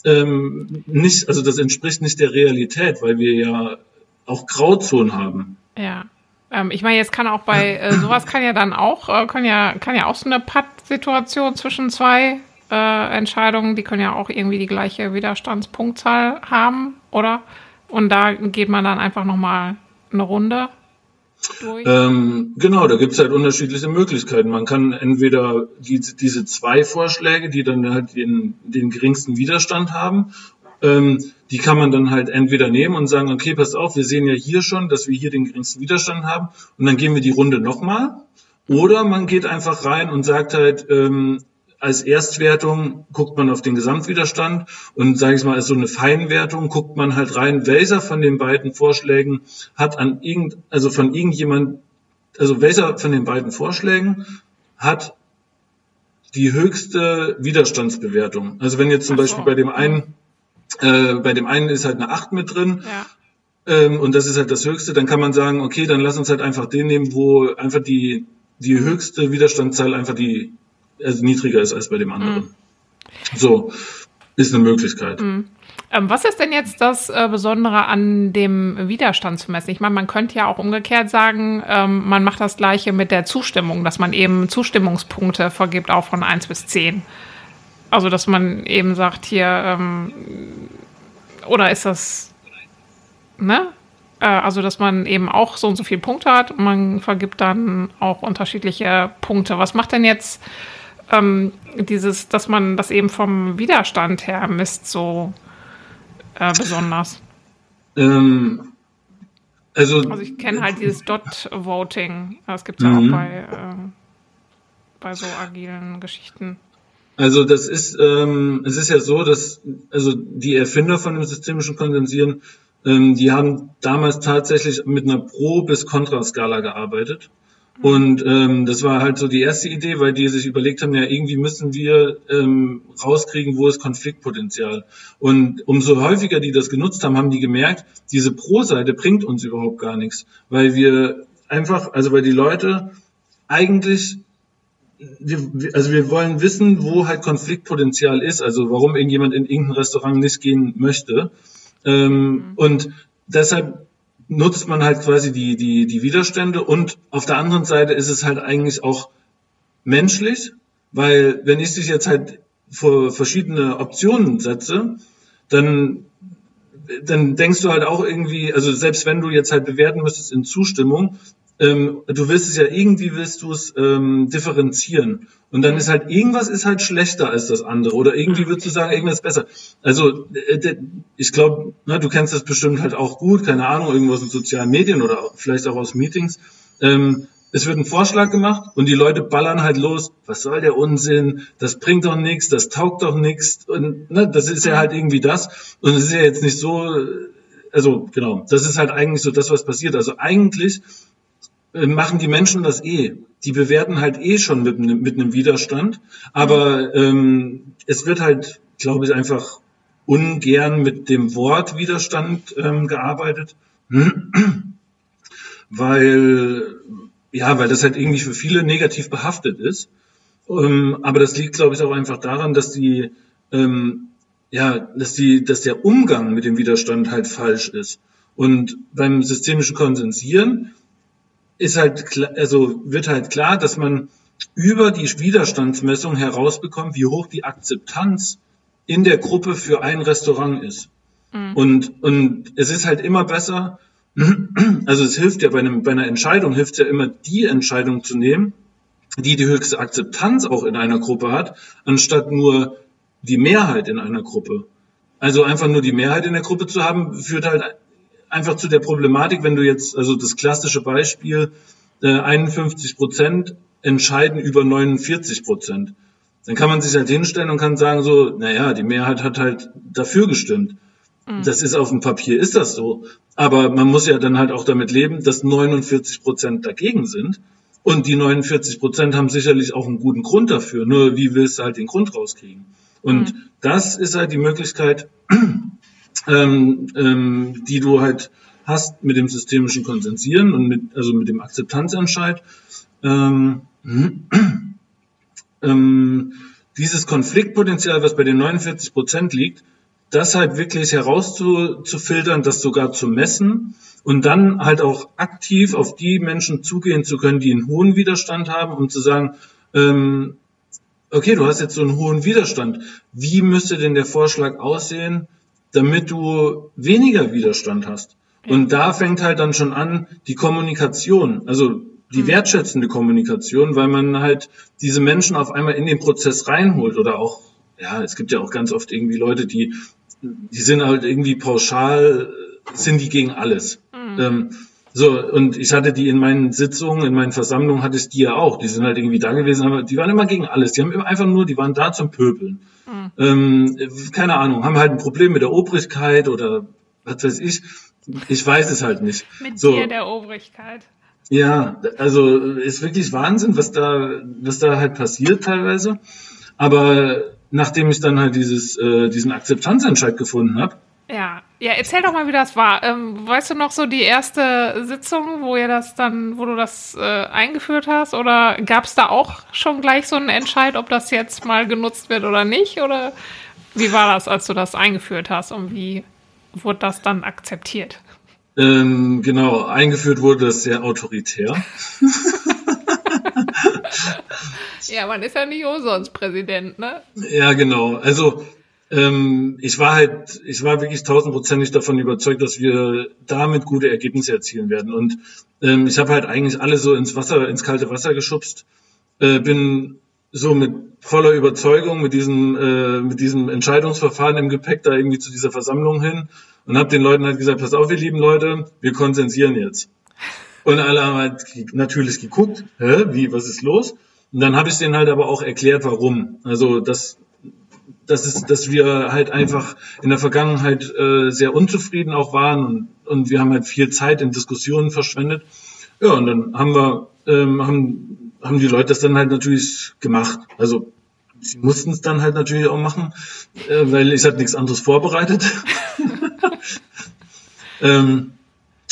ähm, nicht, also das entspricht nicht der Realität, weil wir ja auch Grauzonen haben. Ja. Ähm, ich meine, jetzt kann auch bei äh, sowas kann ja dann auch, äh, kann ja, kann ja auch so eine Patt-Situation zwischen zwei äh, Entscheidungen, die können ja auch irgendwie die gleiche Widerstandspunktzahl haben, oder? Und da geht man dann einfach nochmal eine Runde ähm, genau, da gibt es halt unterschiedliche Möglichkeiten. Man kann entweder die, diese zwei Vorschläge, die dann halt den, den geringsten Widerstand haben, ähm, die kann man dann halt entweder nehmen und sagen, okay, pass auf, wir sehen ja hier schon, dass wir hier den geringsten Widerstand haben und dann gehen wir die Runde nochmal. Oder man geht einfach rein und sagt halt, ähm, als Erstwertung guckt man auf den Gesamtwiderstand und sage ich mal als so eine Feinwertung guckt man halt rein, welcher von den beiden Vorschlägen hat an irgend also von irgendjemand also welcher von den beiden Vorschlägen hat die höchste Widerstandsbewertung. Also wenn jetzt zum so. Beispiel bei dem einen, äh, bei dem einen ist halt eine 8 mit drin, ja. ähm, und das ist halt das höchste, dann kann man sagen, okay, dann lass uns halt einfach den nehmen, wo einfach die, die höchste Widerstandszahl einfach die, also niedriger ist als bei dem anderen. Mhm. So, ist eine Möglichkeit. Mhm. Ähm, was ist denn jetzt das äh, Besondere an dem Widerstand zu messen? Ich meine, man könnte ja auch umgekehrt sagen, ähm, man macht das Gleiche mit der Zustimmung, dass man eben Zustimmungspunkte vergibt, auch von 1 bis 10. Also, dass man eben sagt, hier, ähm, oder ist das, ne? Äh, also, dass man eben auch so und so viele Punkte hat und man vergibt dann auch unterschiedliche Punkte. Was macht denn jetzt ähm, dieses, dass man das eben vom Widerstand her misst, so äh, besonders? Ähm, also, also ich kenne halt dieses Dot-Voting. Das gibt es ja auch mhm. bei, äh, bei so agilen Geschichten. Also das ist, ähm, es ist ja so, dass also die Erfinder von dem systemischen Kondensieren, ähm, die haben damals tatsächlich mit einer Pro- bis Kontraskala gearbeitet. Und ähm, das war halt so die erste Idee, weil die sich überlegt haben, ja, irgendwie müssen wir ähm, rauskriegen, wo ist Konfliktpotenzial. Und umso häufiger die das genutzt haben, haben die gemerkt, diese Pro-Seite bringt uns überhaupt gar nichts, weil wir einfach, also weil die Leute eigentlich wir, also wir wollen wissen, wo halt Konfliktpotenzial ist, also warum irgendjemand in irgendein Restaurant nicht gehen möchte. Ähm, mhm. Und deshalb nutzt man halt quasi die, die, die Widerstände. Und auf der anderen Seite ist es halt eigentlich auch menschlich, weil wenn ich dich jetzt halt vor verschiedene Optionen setze, dann dann denkst du halt auch irgendwie, also selbst wenn du jetzt halt bewerten müsstest in Zustimmung, ähm, du willst es ja irgendwie willst du es ähm, differenzieren. Und dann ist halt irgendwas ist halt schlechter als das andere. Oder irgendwie würdest du sagen irgendwas ist besser. Also äh, ich glaube, ne, du kennst das bestimmt halt auch gut, keine Ahnung, irgendwas in sozialen Medien oder vielleicht auch aus Meetings. Ähm, es wird ein Vorschlag gemacht und die Leute ballern halt los, was soll der Unsinn, das bringt doch nichts, das taugt doch nichts und ne, das ist ja halt irgendwie das. Und es ist ja jetzt nicht so, also genau, das ist halt eigentlich so das, was passiert. Also eigentlich äh, machen die Menschen das eh. Die bewerten halt eh schon mit, mit einem Widerstand. Aber ähm, es wird halt, glaube ich, einfach ungern mit dem Wort Widerstand ähm, gearbeitet. weil, ja, weil das halt irgendwie für viele negativ behaftet ist. Ähm, aber das liegt, glaube ich, auch einfach daran, dass die, ähm, ja, dass die, dass der Umgang mit dem Widerstand halt falsch ist. Und beim systemischen Konsensieren ist halt, also wird halt klar, dass man über die Widerstandsmessung herausbekommt, wie hoch die Akzeptanz in der Gruppe für ein Restaurant ist. Mhm. Und, und es ist halt immer besser, also es hilft ja bei, einem, bei einer Entscheidung, hilft ja immer die Entscheidung zu nehmen, die die höchste Akzeptanz auch in einer Gruppe hat, anstatt nur die Mehrheit in einer Gruppe. Also einfach nur die Mehrheit in der Gruppe zu haben, führt halt einfach zu der Problematik, wenn du jetzt, also das klassische Beispiel, äh, 51 Prozent entscheiden über 49 Prozent. Dann kann man sich halt hinstellen und kann sagen so, naja, die Mehrheit hat halt dafür gestimmt. Mhm. Das ist auf dem Papier, ist das so. Aber man muss ja dann halt auch damit leben, dass 49 Prozent dagegen sind. Und die 49 Prozent haben sicherlich auch einen guten Grund dafür. Nur wie willst du halt den Grund rauskriegen? Und mhm. das ist halt die Möglichkeit, ähm, ähm, die du halt hast mit dem systemischen Konsensieren und mit, also mit dem Akzeptanzentscheid. Ähm, ähm, dieses Konfliktpotenzial, was bei den 49 Prozent liegt, das halt wirklich herauszufiltern, das sogar zu messen und dann halt auch aktiv auf die Menschen zugehen zu können, die einen hohen Widerstand haben, um zu sagen, ähm, okay, du hast jetzt so einen hohen Widerstand. Wie müsste denn der Vorschlag aussehen, damit du weniger Widerstand hast. Und da fängt halt dann schon an die Kommunikation, also die mhm. wertschätzende Kommunikation, weil man halt diese Menschen auf einmal in den Prozess reinholt oder auch, ja, es gibt ja auch ganz oft irgendwie Leute, die, die sind halt irgendwie pauschal, sind die gegen alles. Mhm. Ähm, so, und ich hatte die in meinen Sitzungen, in meinen Versammlungen hatte ich die ja auch. Die sind halt irgendwie da gewesen, aber die waren immer gegen alles. Die haben immer einfach nur, die waren da zum Pöbeln. Mhm. Ähm, keine Ahnung, haben halt ein Problem mit der Obrigkeit oder was weiß ich. Ich weiß es halt nicht. Mit so. dir der Obrigkeit. Ja, also ist wirklich Wahnsinn, was da, was da halt passiert teilweise. Aber nachdem ich dann halt dieses, äh, diesen Akzeptanzentscheid gefunden habe, ja, ja, erzähl doch mal, wie das war. Ähm, weißt du noch so die erste Sitzung, wo ihr das dann, wo du das äh, eingeführt hast? Oder gab es da auch schon gleich so einen Entscheid, ob das jetzt mal genutzt wird oder nicht? Oder wie war das, als du das eingeführt hast und wie wurde das dann akzeptiert? Ähm, genau, eingeführt wurde das sehr autoritär. ja, man ist ja nicht umsonst Präsident, ne? Ja, genau. Also ähm, ich war halt, ich war wirklich tausendprozentig davon überzeugt, dass wir damit gute Ergebnisse erzielen werden. Und ähm, ich habe halt eigentlich alle so ins Wasser, ins kalte Wasser geschubst, äh, bin so mit voller Überzeugung mit diesem, äh, mit diesem Entscheidungsverfahren im Gepäck da irgendwie zu dieser Versammlung hin und habe den Leuten halt gesagt, pass auf, ihr lieben Leute, wir konsensieren jetzt. Und alle haben halt natürlich geguckt, hä, wie, was ist los? Und dann habe ich denen halt aber auch erklärt, warum. Also das dass, es, dass wir halt einfach in der Vergangenheit äh, sehr unzufrieden auch waren und, und wir haben halt viel Zeit in Diskussionen verschwendet. Ja, und dann haben wir, ähm, haben, haben die Leute das dann halt natürlich gemacht. Also sie mussten es dann halt natürlich auch machen, äh, weil ich hatte nichts anderes vorbereitet. ähm,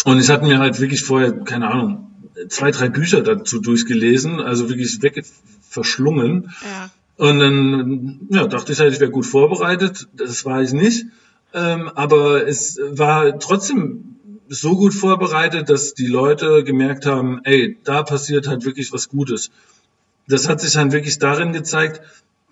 und ich hatte mir halt wirklich vorher, keine Ahnung, zwei, drei Bücher dazu durchgelesen, also wirklich weg verschlungen. Ja. Und dann ja, dachte ich halt, ich wäre gut vorbereitet. Das war ich nicht. Ähm, aber es war trotzdem so gut vorbereitet, dass die Leute gemerkt haben, ey, da passiert halt wirklich was Gutes. Das hat sich dann wirklich darin gezeigt,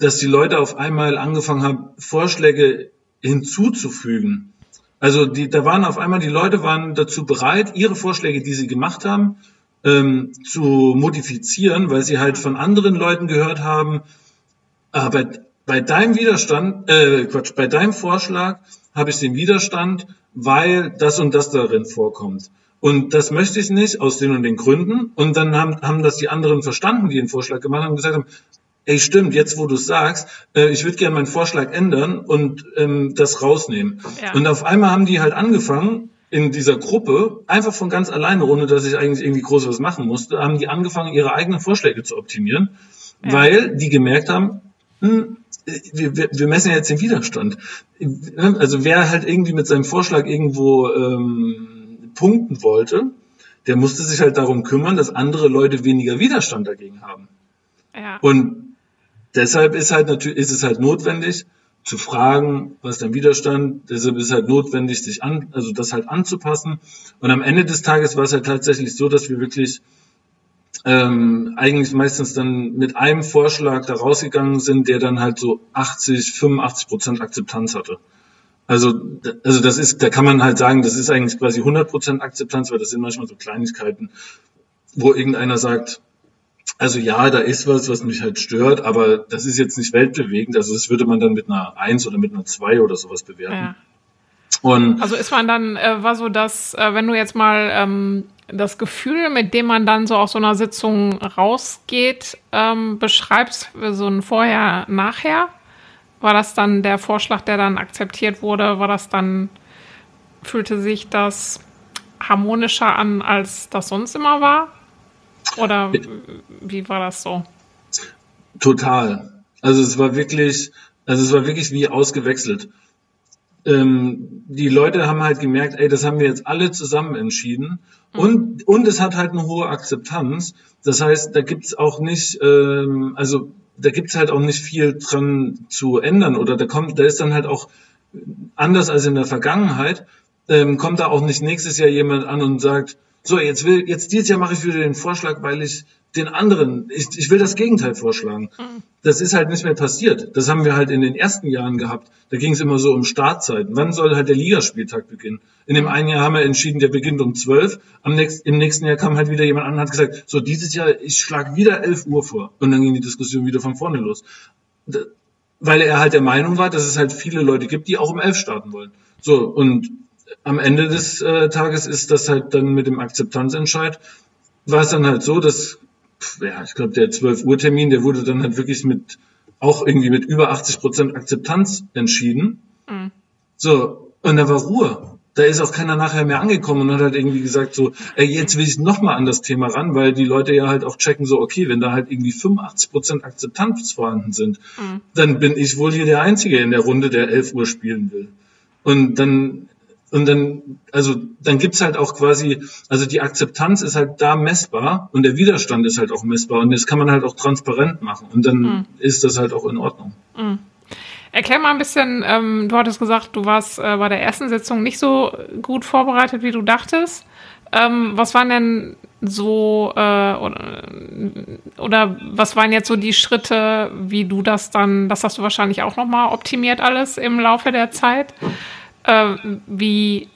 dass die Leute auf einmal angefangen haben, Vorschläge hinzuzufügen. Also die, da waren auf einmal die Leute waren dazu bereit, ihre Vorschläge, die sie gemacht haben, ähm, zu modifizieren, weil sie halt von anderen Leuten gehört haben, aber bei deinem Widerstand, äh, Quatsch, bei deinem Vorschlag habe ich den Widerstand, weil das und das darin vorkommt. Und das möchte ich nicht aus den und den Gründen. Und dann haben, haben das die anderen verstanden, die den Vorschlag gemacht haben, und gesagt haben, ey, stimmt, jetzt wo du es sagst, äh, ich würde gerne meinen Vorschlag ändern und ähm, das rausnehmen. Ja. Und auf einmal haben die halt angefangen, in dieser Gruppe, einfach von ganz alleine, ohne dass ich eigentlich irgendwie groß was machen musste, haben die angefangen, ihre eigenen Vorschläge zu optimieren, ja. weil die gemerkt haben, hm, wir, wir, wir messen jetzt den Widerstand. Also wer halt irgendwie mit seinem Vorschlag irgendwo ähm, punkten wollte, der musste sich halt darum kümmern, dass andere Leute weniger Widerstand dagegen haben. Ja. Und deshalb ist halt natürlich, ist es halt notwendig, zu fragen, was ist dein Widerstand, deshalb ist halt notwendig, sich an, also das halt anzupassen. Und am Ende des Tages war es halt tatsächlich so, dass wir wirklich ähm, eigentlich meistens dann mit einem Vorschlag da rausgegangen sind, der dann halt so 80, 85 Prozent Akzeptanz hatte. Also, also das ist, da kann man halt sagen, das ist eigentlich quasi 100 Prozent Akzeptanz, weil das sind manchmal so Kleinigkeiten, wo irgendeiner sagt, also ja, da ist was, was mich halt stört, aber das ist jetzt nicht weltbewegend. Also das würde man dann mit einer 1 oder mit einer 2 oder sowas bewerten. Ja. Und also ist man dann, äh, war so, dass, äh, wenn du jetzt mal ähm, das Gefühl, mit dem man dann so aus so einer Sitzung rausgeht, ähm, beschreibst, so ein Vorher, Nachher? War das dann der Vorschlag, der dann akzeptiert wurde? War das dann, fühlte sich das harmonischer an, als das sonst immer war? Oder wie war das so? Total. Also es war wirklich, also es war wirklich wie ausgewechselt ähm, die Leute haben halt gemerkt, ey, das haben wir jetzt alle zusammen entschieden. Mhm. Und, und es hat halt eine hohe Akzeptanz. Das heißt, da gibt's auch nicht, ähm, also da gibt's halt auch nicht viel dran zu ändern. Oder da kommt, da ist dann halt auch anders als in der Vergangenheit, ähm, kommt da auch nicht nächstes Jahr jemand an und sagt, so, jetzt will, jetzt dieses Jahr mache ich wieder den Vorschlag, weil ich den anderen, ich, ich will das Gegenteil vorschlagen. Mhm. Das ist halt nicht mehr passiert. Das haben wir halt in den ersten Jahren gehabt. Da ging es immer so um Startzeiten. Wann soll halt der Ligaspieltag beginnen? In dem einen Jahr haben wir entschieden, der beginnt um zwölf. Am nächsten, Im nächsten Jahr kam halt wieder jemand an und hat gesagt, so dieses Jahr, ich schlage wieder elf Uhr vor. Und dann ging die Diskussion wieder von vorne los. Weil er halt der Meinung war, dass es halt viele Leute gibt, die auch um elf starten wollen. So, und am Ende des äh, Tages ist das halt dann mit dem Akzeptanzentscheid, war es dann halt so, dass ja, ich glaube, der 12 Uhr Termin, der wurde dann halt wirklich mit, auch irgendwie mit über 80 Prozent Akzeptanz entschieden. Mhm. So, und da war Ruhe. da ist auch keiner nachher mehr angekommen und hat halt irgendwie gesagt so, ey, jetzt will ich noch mal an das Thema ran, weil die Leute ja halt auch checken so, okay, wenn da halt irgendwie 85 Prozent Akzeptanz vorhanden sind, mhm. dann bin ich wohl hier der Einzige in der Runde, der 11 Uhr spielen will. Und dann und dann, also dann gibt's halt auch quasi, also die Akzeptanz ist halt da messbar und der Widerstand ist halt auch messbar und das kann man halt auch transparent machen und dann mhm. ist das halt auch in Ordnung. Mhm. Erklär mal ein bisschen, ähm, du hattest gesagt, du warst äh, bei der ersten Sitzung nicht so gut vorbereitet, wie du dachtest. Ähm, was waren denn so äh, oder, oder, was waren jetzt so die Schritte, wie du das dann, das hast du wahrscheinlich auch nochmal optimiert alles im Laufe der Zeit. Äh, wie,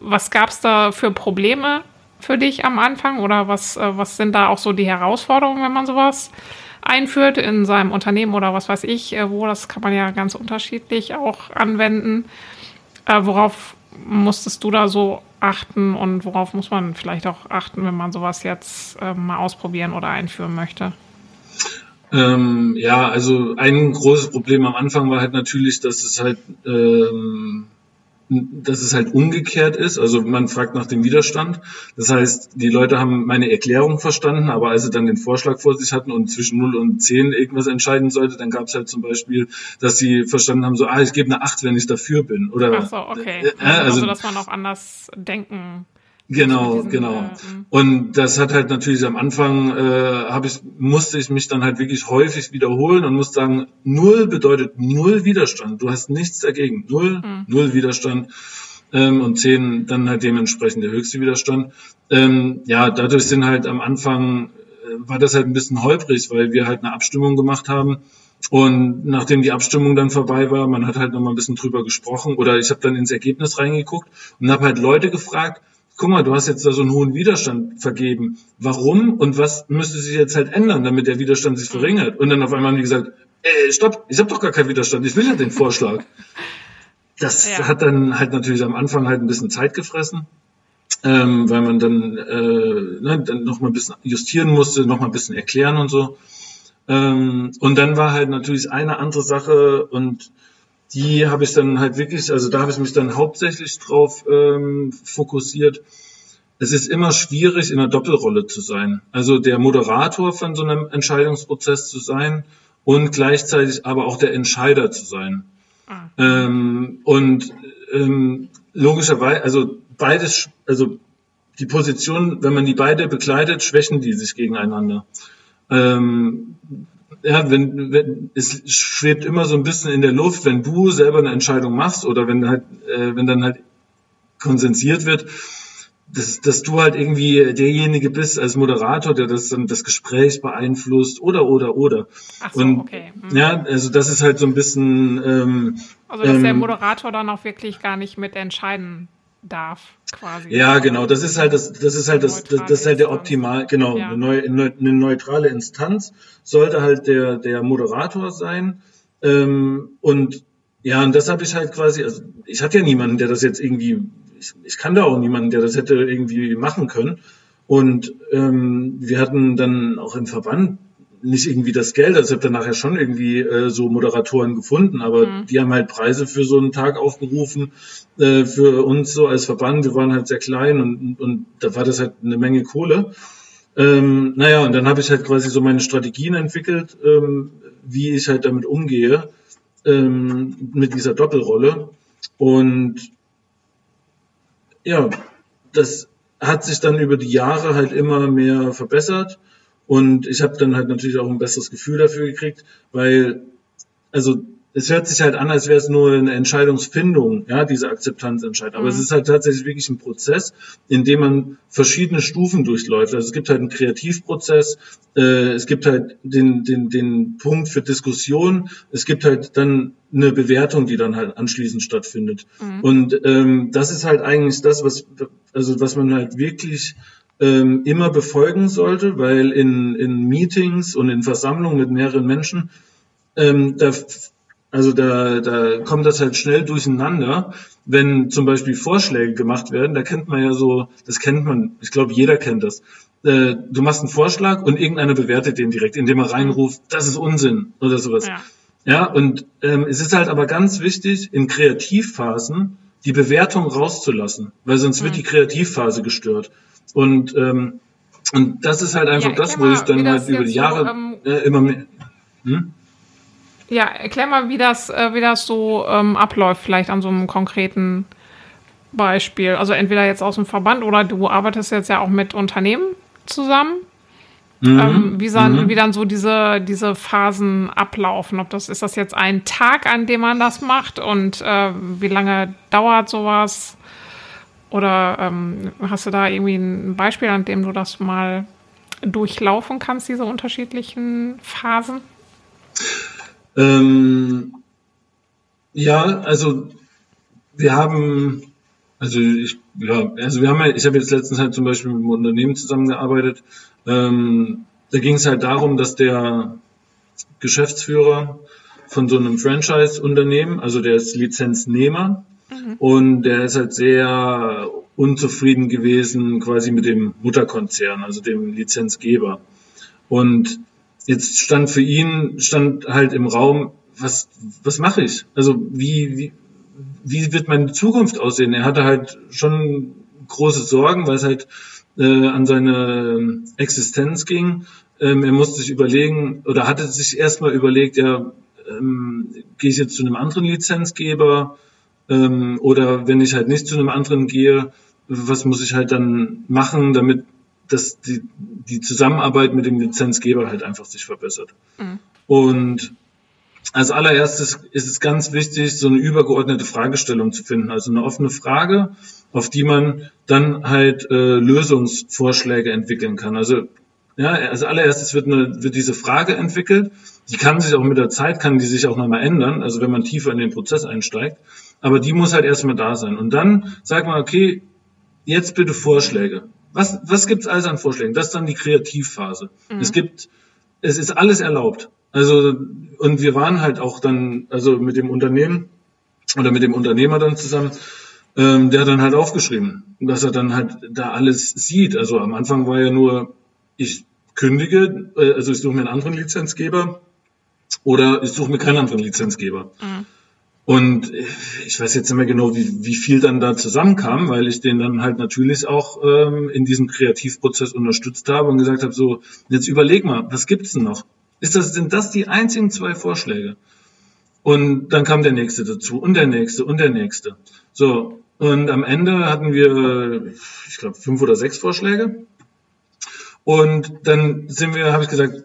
was gab es da für Probleme für dich am Anfang oder was, äh, was sind da auch so die Herausforderungen, wenn man sowas einführt in seinem Unternehmen oder was weiß ich, äh, wo, das kann man ja ganz unterschiedlich auch anwenden. Äh, worauf musstest du da so achten und worauf muss man vielleicht auch achten, wenn man sowas jetzt äh, mal ausprobieren oder einführen möchte? Ähm, ja, also ein großes Problem am Anfang war halt natürlich, dass es halt ähm, dass es halt umgekehrt ist. Also man fragt nach dem Widerstand. Das heißt, die Leute haben meine Erklärung verstanden, aber als sie dann den Vorschlag vor sich hatten und zwischen 0 und 10 irgendwas entscheiden sollte, dann gab es halt zum Beispiel, dass sie verstanden haben, so, ah, ich gebe eine 8, wenn ich dafür bin. Oder, Ach so, okay. Äh, also, also, dass man auch anders denken Genau, genau. Äh, und das hat halt natürlich am Anfang, äh, hab ich, musste ich mich dann halt wirklich häufig wiederholen und muss sagen, null bedeutet null Widerstand. Du hast nichts dagegen. Null, mhm. null Widerstand. Ähm, und zehn dann halt dementsprechend der höchste Widerstand. Ähm, ja, dadurch sind halt am Anfang, äh, war das halt ein bisschen holprig, weil wir halt eine Abstimmung gemacht haben. Und nachdem die Abstimmung dann vorbei war, man hat halt noch mal ein bisschen drüber gesprochen oder ich habe dann ins Ergebnis reingeguckt und habe halt Leute gefragt, guck mal, du hast jetzt da so einen hohen Widerstand vergeben. Warum und was müsste sich jetzt halt ändern, damit der Widerstand sich verringert? Und dann auf einmal haben die gesagt, ey, stopp, ich habe doch gar keinen Widerstand, ich will ja den Vorschlag. Das ja. hat dann halt natürlich am Anfang halt ein bisschen Zeit gefressen, ähm, weil man dann, äh, ne, dann noch mal ein bisschen justieren musste, noch mal ein bisschen erklären und so. Ähm, und dann war halt natürlich eine andere Sache und die habe ich dann halt wirklich, also da habe ich mich dann hauptsächlich drauf ähm, fokussiert. Es ist immer schwierig, in einer Doppelrolle zu sein. Also der Moderator von so einem Entscheidungsprozess zu sein und gleichzeitig aber auch der Entscheider zu sein. Ah. Ähm, und ähm, logischerweise, also beides, also die Position, wenn man die beide begleitet, schwächen die sich gegeneinander. Ähm, ja, wenn, wenn es schwebt immer so ein bisschen in der Luft, wenn du selber eine Entscheidung machst oder wenn halt, äh, wenn dann halt konsensiert wird, dass, dass du halt irgendwie derjenige bist als Moderator, der das dann das Gespräch beeinflusst oder oder oder. Ach so, Und, okay. Hm. Ja, also das ist halt so ein bisschen. Ähm, also dass ähm, der Moderator dann auch wirklich gar nicht mit entscheiden darf, quasi. Ja, genau. Das ist halt das, das ist halt das, das, ist halt der optimal, genau. Ja. Eine, neue, eine neutrale Instanz sollte halt der, der Moderator sein. Ähm, und ja, und das habe ich halt quasi, also ich hatte ja niemanden, der das jetzt irgendwie, ich, ich kann da auch niemanden, der das hätte irgendwie machen können. Und ähm, wir hatten dann auch im Verband nicht irgendwie das Geld. Also ich habe dann nachher schon irgendwie äh, so Moderatoren gefunden, aber mhm. die haben halt Preise für so einen Tag aufgerufen äh, für uns so als Verband. Wir waren halt sehr klein und, und da war das halt eine Menge Kohle. Ähm, naja, und dann habe ich halt quasi so meine Strategien entwickelt, ähm, wie ich halt damit umgehe, ähm, mit dieser Doppelrolle. Und ja, das hat sich dann über die Jahre halt immer mehr verbessert. Und ich habe dann halt natürlich auch ein besseres Gefühl dafür gekriegt, weil, also es hört sich halt an, als wäre es nur eine Entscheidungsfindung, ja, diese Akzeptanzentscheidung. Aber mhm. es ist halt tatsächlich wirklich ein Prozess, in dem man verschiedene Stufen durchläuft. Also es gibt halt einen Kreativprozess, äh, es gibt halt den, den, den Punkt für Diskussion, es gibt halt dann eine Bewertung, die dann halt anschließend stattfindet. Mhm. Und ähm, das ist halt eigentlich das, was, also was man halt wirklich ähm, immer befolgen sollte, weil in, in Meetings und in Versammlungen mit mehreren Menschen, ähm, da, also da, da kommt das halt schnell durcheinander, wenn zum Beispiel Vorschläge gemacht werden. Da kennt man ja so, das kennt man, ich glaube, jeder kennt das. Äh, du machst einen Vorschlag und irgendeiner bewertet den direkt, indem er reinruft, das ist Unsinn oder sowas. Ja, ja und ähm, es ist halt aber ganz wichtig, in Kreativphasen die Bewertung rauszulassen, weil sonst mhm. wird die Kreativphase gestört. Und ähm, und das ist halt einfach ja, das, wo ich dann halt über die Jahre so, ähm, äh, immer mehr. Hm? Ja, erklär mal, wie das, äh, wie das so ähm, abläuft, vielleicht an so einem konkreten Beispiel. Also entweder jetzt aus dem Verband oder du arbeitest jetzt ja auch mit Unternehmen zusammen. Mhm. Ähm, wie, dann, mhm. wie dann so diese, diese Phasen ablaufen. Ob das ist das jetzt ein Tag, an dem man das macht und äh, wie lange dauert sowas? Oder ähm, hast du da irgendwie ein Beispiel, an dem du das mal durchlaufen kannst, diese unterschiedlichen Phasen? Ähm, ja, also wir haben, also ich, ja, also wir haben ich habe jetzt letztens halt zum Beispiel mit einem Unternehmen zusammengearbeitet. Ähm, da ging es halt darum, dass der Geschäftsführer von so einem Franchise-Unternehmen, also der ist Lizenznehmer mhm. und der ist halt sehr unzufrieden gewesen quasi mit dem Mutterkonzern, also dem Lizenzgeber. Und jetzt stand für ihn, stand halt im Raum, was, was mache ich? Also wie, wie, wie wird meine Zukunft aussehen? Er hatte halt schon große Sorgen, weil es halt äh, an seine Existenz ging. Ähm, er musste sich überlegen oder hatte sich erstmal überlegt, ja, ähm, gehe ich jetzt zu einem anderen Lizenzgeber ähm, oder wenn ich halt nicht zu einem anderen gehe, was muss ich halt dann machen, damit dass die, die Zusammenarbeit mit dem Lizenzgeber halt einfach sich verbessert. Mhm. Und als allererstes ist es ganz wichtig, so eine übergeordnete Fragestellung zu finden, also eine offene Frage, auf die man dann halt äh, Lösungsvorschläge entwickeln kann. Also ja, als allererstes wird, eine, wird diese Frage entwickelt. Die kann sich auch mit der Zeit, kann die sich auch nochmal ändern, also wenn man tiefer in den Prozess einsteigt. Aber die muss halt erstmal da sein. Und dann sagt man, okay, jetzt bitte Vorschläge. Was, was gibt's alles an Vorschlägen? Das ist dann die Kreativphase. Mhm. Es gibt, es ist alles erlaubt. Also, und wir waren halt auch dann, also mit dem Unternehmen oder mit dem Unternehmer dann zusammen, ähm, der hat dann halt aufgeschrieben, dass er dann halt da alles sieht. Also am Anfang war ja nur, ich kündige, äh, also ich suche mir einen anderen Lizenzgeber oder ich suche mir keinen anderen Lizenzgeber. Mhm. Und ich weiß jetzt nicht mehr genau, wie, wie viel dann da zusammenkam, weil ich den dann halt natürlich auch ähm, in diesem Kreativprozess unterstützt habe und gesagt habe, so, jetzt überleg mal, was gibt's denn noch? Ist das, sind das die einzigen zwei Vorschläge? Und dann kam der nächste dazu und der nächste und der nächste. So, und am Ende hatten wir, ich glaube, fünf oder sechs Vorschläge. Und dann sind wir, habe ich gesagt,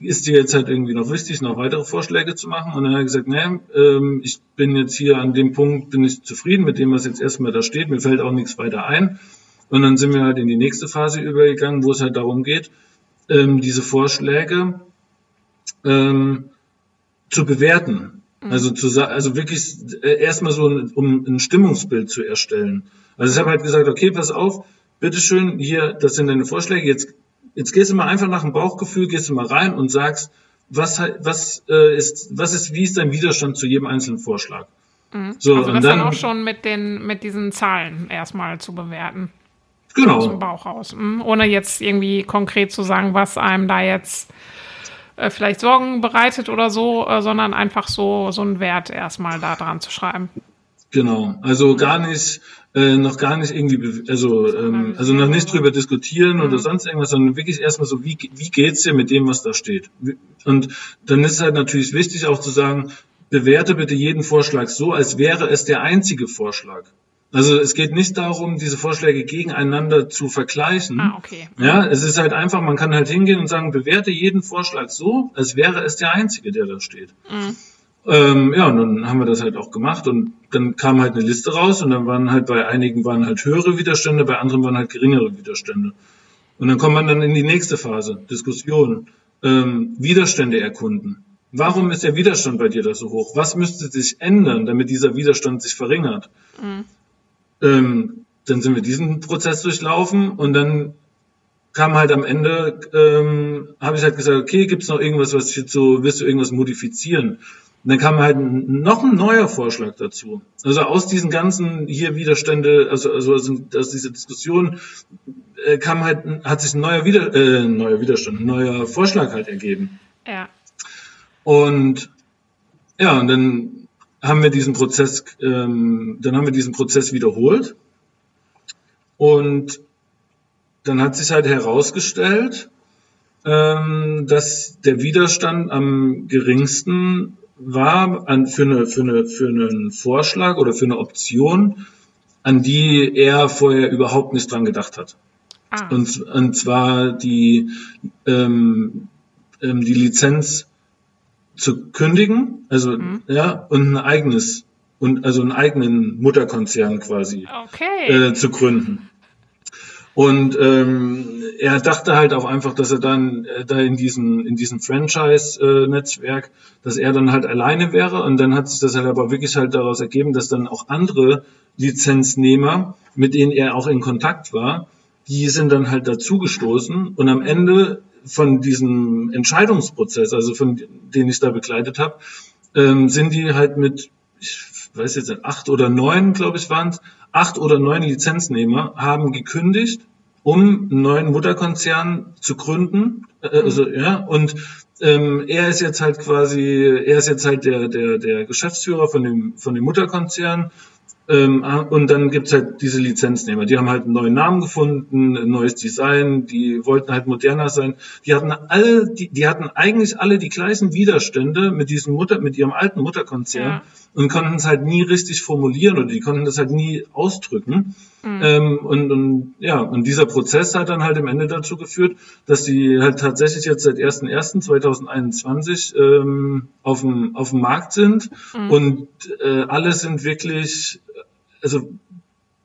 ist dir jetzt halt irgendwie noch wichtig, noch weitere Vorschläge zu machen? Und dann hat er gesagt, nee, ähm, ich bin jetzt hier an dem Punkt, bin ich zufrieden mit dem, was jetzt erstmal da steht, mir fällt auch nichts weiter ein. Und dann sind wir halt in die nächste Phase übergegangen, wo es halt darum geht, ähm, diese Vorschläge ähm, zu bewerten. Mhm. Also zu also wirklich äh, erstmal so, ein, um ein Stimmungsbild zu erstellen. Also ich habe halt gesagt, okay, pass auf, bitteschön, hier, das sind deine Vorschläge, jetzt Jetzt gehst du mal einfach nach dem Bauchgefühl, gehst du mal rein und sagst, was, was, äh, ist, was ist, wie ist dein Widerstand zu jedem einzelnen Vorschlag? Mhm. So, also das und dann, dann auch schon mit den, mit diesen Zahlen erstmal zu bewerten. Genau. Aus dem Bauch raus. Mhm. Ohne jetzt irgendwie konkret zu sagen, was einem da jetzt äh, vielleicht Sorgen bereitet oder so, äh, sondern einfach so, so einen Wert erstmal da dran zu schreiben. Genau, also gar nicht, äh, noch gar nicht irgendwie, also, ähm, also noch nicht drüber diskutieren oder mhm. sonst irgendwas, sondern wirklich erstmal so, wie, wie geht's dir mit dem, was da steht? Und dann ist es halt natürlich wichtig auch zu sagen, bewerte bitte jeden Vorschlag so, als wäre es der einzige Vorschlag. Also es geht nicht darum, diese Vorschläge gegeneinander zu vergleichen. Ah, okay. Ja, es ist halt einfach, man kann halt hingehen und sagen, bewerte jeden Vorschlag so, als wäre es der einzige, der da steht. Mhm. Ähm, ja, und dann haben wir das halt auch gemacht und dann kam halt eine Liste raus und dann waren halt bei einigen waren halt höhere Widerstände, bei anderen waren halt geringere Widerstände. Und dann kommt man dann in die nächste Phase, Diskussion, ähm, Widerstände erkunden. Warum ist der Widerstand bei dir da so hoch? Was müsste sich ändern, damit dieser Widerstand sich verringert? Mhm. Ähm, dann sind wir diesen Prozess durchlaufen und dann kam halt am Ende, ähm, habe ich halt gesagt, okay, gibt es noch irgendwas, was ich jetzt so, willst du irgendwas modifizieren? Und dann kam halt noch ein neuer Vorschlag dazu. Also aus diesen ganzen hier Widerstände, also, also aus dieser Diskussion äh, kam halt, hat sich ein neuer, Wider, äh, neuer Widerstand, ein neuer Vorschlag halt ergeben. Ja. Und ja, und dann haben wir diesen Prozess, ähm, dann haben wir diesen Prozess wiederholt und dann hat sich halt herausgestellt, ähm, dass der Widerstand am geringsten war an, für, eine, für, eine, für einen Vorschlag oder für eine Option, an die er vorher überhaupt nicht dran gedacht hat. Ah. Und, und zwar die, ähm, ähm, die Lizenz zu kündigen, also mhm. ja, und ein eigenes und also einen eigenen Mutterkonzern quasi okay. äh, zu gründen. Und ähm, er dachte halt auch einfach, dass er dann äh, da in diesem in diesem Franchise-Netzwerk, äh, dass er dann halt alleine wäre. Und dann hat sich das halt aber wirklich halt daraus ergeben, dass dann auch andere Lizenznehmer, mit denen er auch in Kontakt war, die sind dann halt dazugestoßen. Und am Ende von diesem Entscheidungsprozess, also von den ich da begleitet habe, ähm, sind die halt mit, ich weiß jetzt nicht, acht oder neun, glaube ich, waren acht oder neun Lizenznehmer haben gekündigt, um einen neuen Mutterkonzern zu gründen. Äh, also, ja, und ähm, er ist jetzt halt quasi, er ist jetzt halt der, der, der Geschäftsführer von dem, von dem Mutterkonzern ähm, ah, und dann gibt's halt diese Lizenznehmer. Die haben halt einen neuen Namen gefunden, ein neues Design, die wollten halt moderner sein. Die hatten alle, die, die hatten eigentlich alle die gleichen Widerstände mit diesem Mutter, mit ihrem alten Mutterkonzern ja. und konnten es halt nie richtig formulieren oder die konnten das halt nie ausdrücken. Mhm. Ähm, und, und ja, und dieser Prozess hat dann halt im Ende dazu geführt, dass die halt tatsächlich jetzt seit 1.1.2021 ähm, auf, dem, auf dem Markt sind mhm. und äh, alle sind wirklich also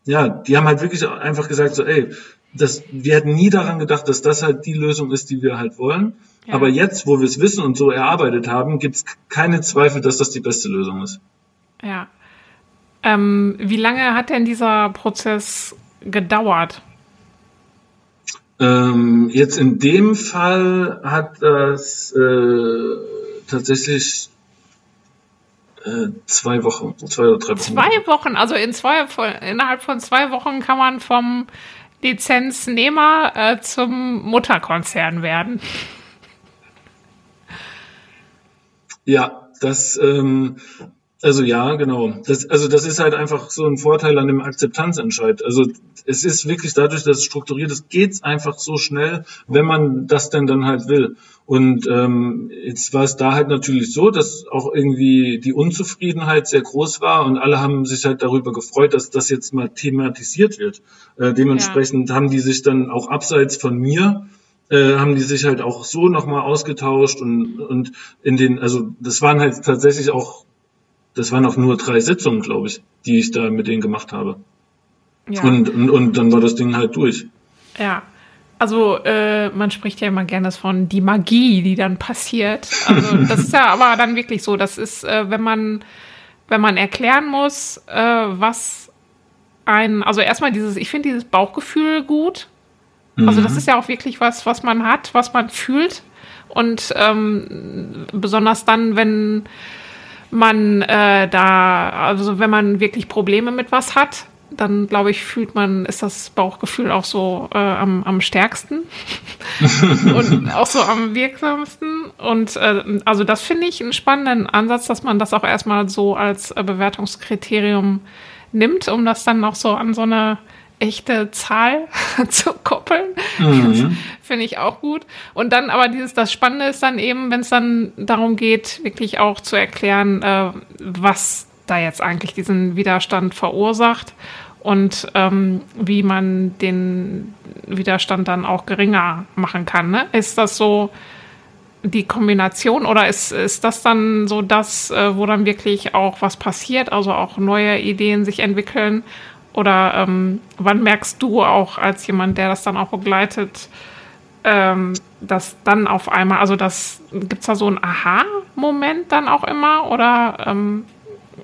ja, die haben halt wirklich einfach gesagt so, ey, das, wir hätten nie daran gedacht, dass das halt die Lösung ist, die wir halt wollen. Ja. Aber jetzt, wo wir es wissen und so erarbeitet haben, gibt es keine Zweifel, dass das die beste Lösung ist. Ja. Ähm, wie lange hat denn dieser Prozess gedauert? Ähm, jetzt in dem Fall hat das äh, tatsächlich äh, zwei Wochen, zwei oder drei Wochen. Zwei Wochen, also in zwei, innerhalb von zwei Wochen kann man vom Lizenznehmer äh, zum Mutterkonzern werden. Ja, das ähm, also ja, genau. Das, also das ist halt einfach so ein Vorteil an dem Akzeptanzentscheid. Also es ist wirklich dadurch, dass es strukturiert ist, geht's einfach so schnell, wenn man das denn dann halt will. Und ähm, jetzt war es da halt natürlich so, dass auch irgendwie die Unzufriedenheit sehr groß war und alle haben sich halt darüber gefreut, dass das jetzt mal thematisiert wird. Äh, dementsprechend ja. haben die sich dann auch abseits von mir äh, haben die sich halt auch so nochmal ausgetauscht und, und in den, also das waren halt tatsächlich auch das waren auch nur drei Sitzungen, glaube ich, die ich da mit denen gemacht habe. Ja. Und, und, und dann war das Ding halt durch. Ja. Also äh, man spricht ja immer gerne von die Magie, die dann passiert. Also das ist ja aber dann wirklich so. Das ist, äh, wenn man wenn man erklären muss, äh, was ein, also erstmal dieses, ich finde dieses Bauchgefühl gut. Mhm. Also das mhm. ist ja auch wirklich was, was man hat, was man fühlt. Und ähm, besonders dann, wenn man äh, da, also wenn man wirklich Probleme mit was hat, dann glaube ich, fühlt man, ist das Bauchgefühl auch so äh, am, am stärksten und auch so am wirksamsten. Und äh, also das finde ich einen spannenden Ansatz, dass man das auch erstmal so als äh, Bewertungskriterium nimmt, um das dann auch so an so eine echte Zahl zu koppeln. Mhm. Finde ich auch gut. Und dann aber dieses, das Spannende ist dann eben, wenn es dann darum geht, wirklich auch zu erklären, äh, was da jetzt eigentlich diesen Widerstand verursacht und ähm, wie man den Widerstand dann auch geringer machen kann. Ne? Ist das so die Kombination oder ist, ist das dann so das, äh, wo dann wirklich auch was passiert, also auch neue Ideen sich entwickeln oder ähm, wann merkst du auch als jemand, der das dann auch begleitet, ähm, dass dann auf einmal, also das gibt es da so einen Aha-Moment dann auch immer oder ähm,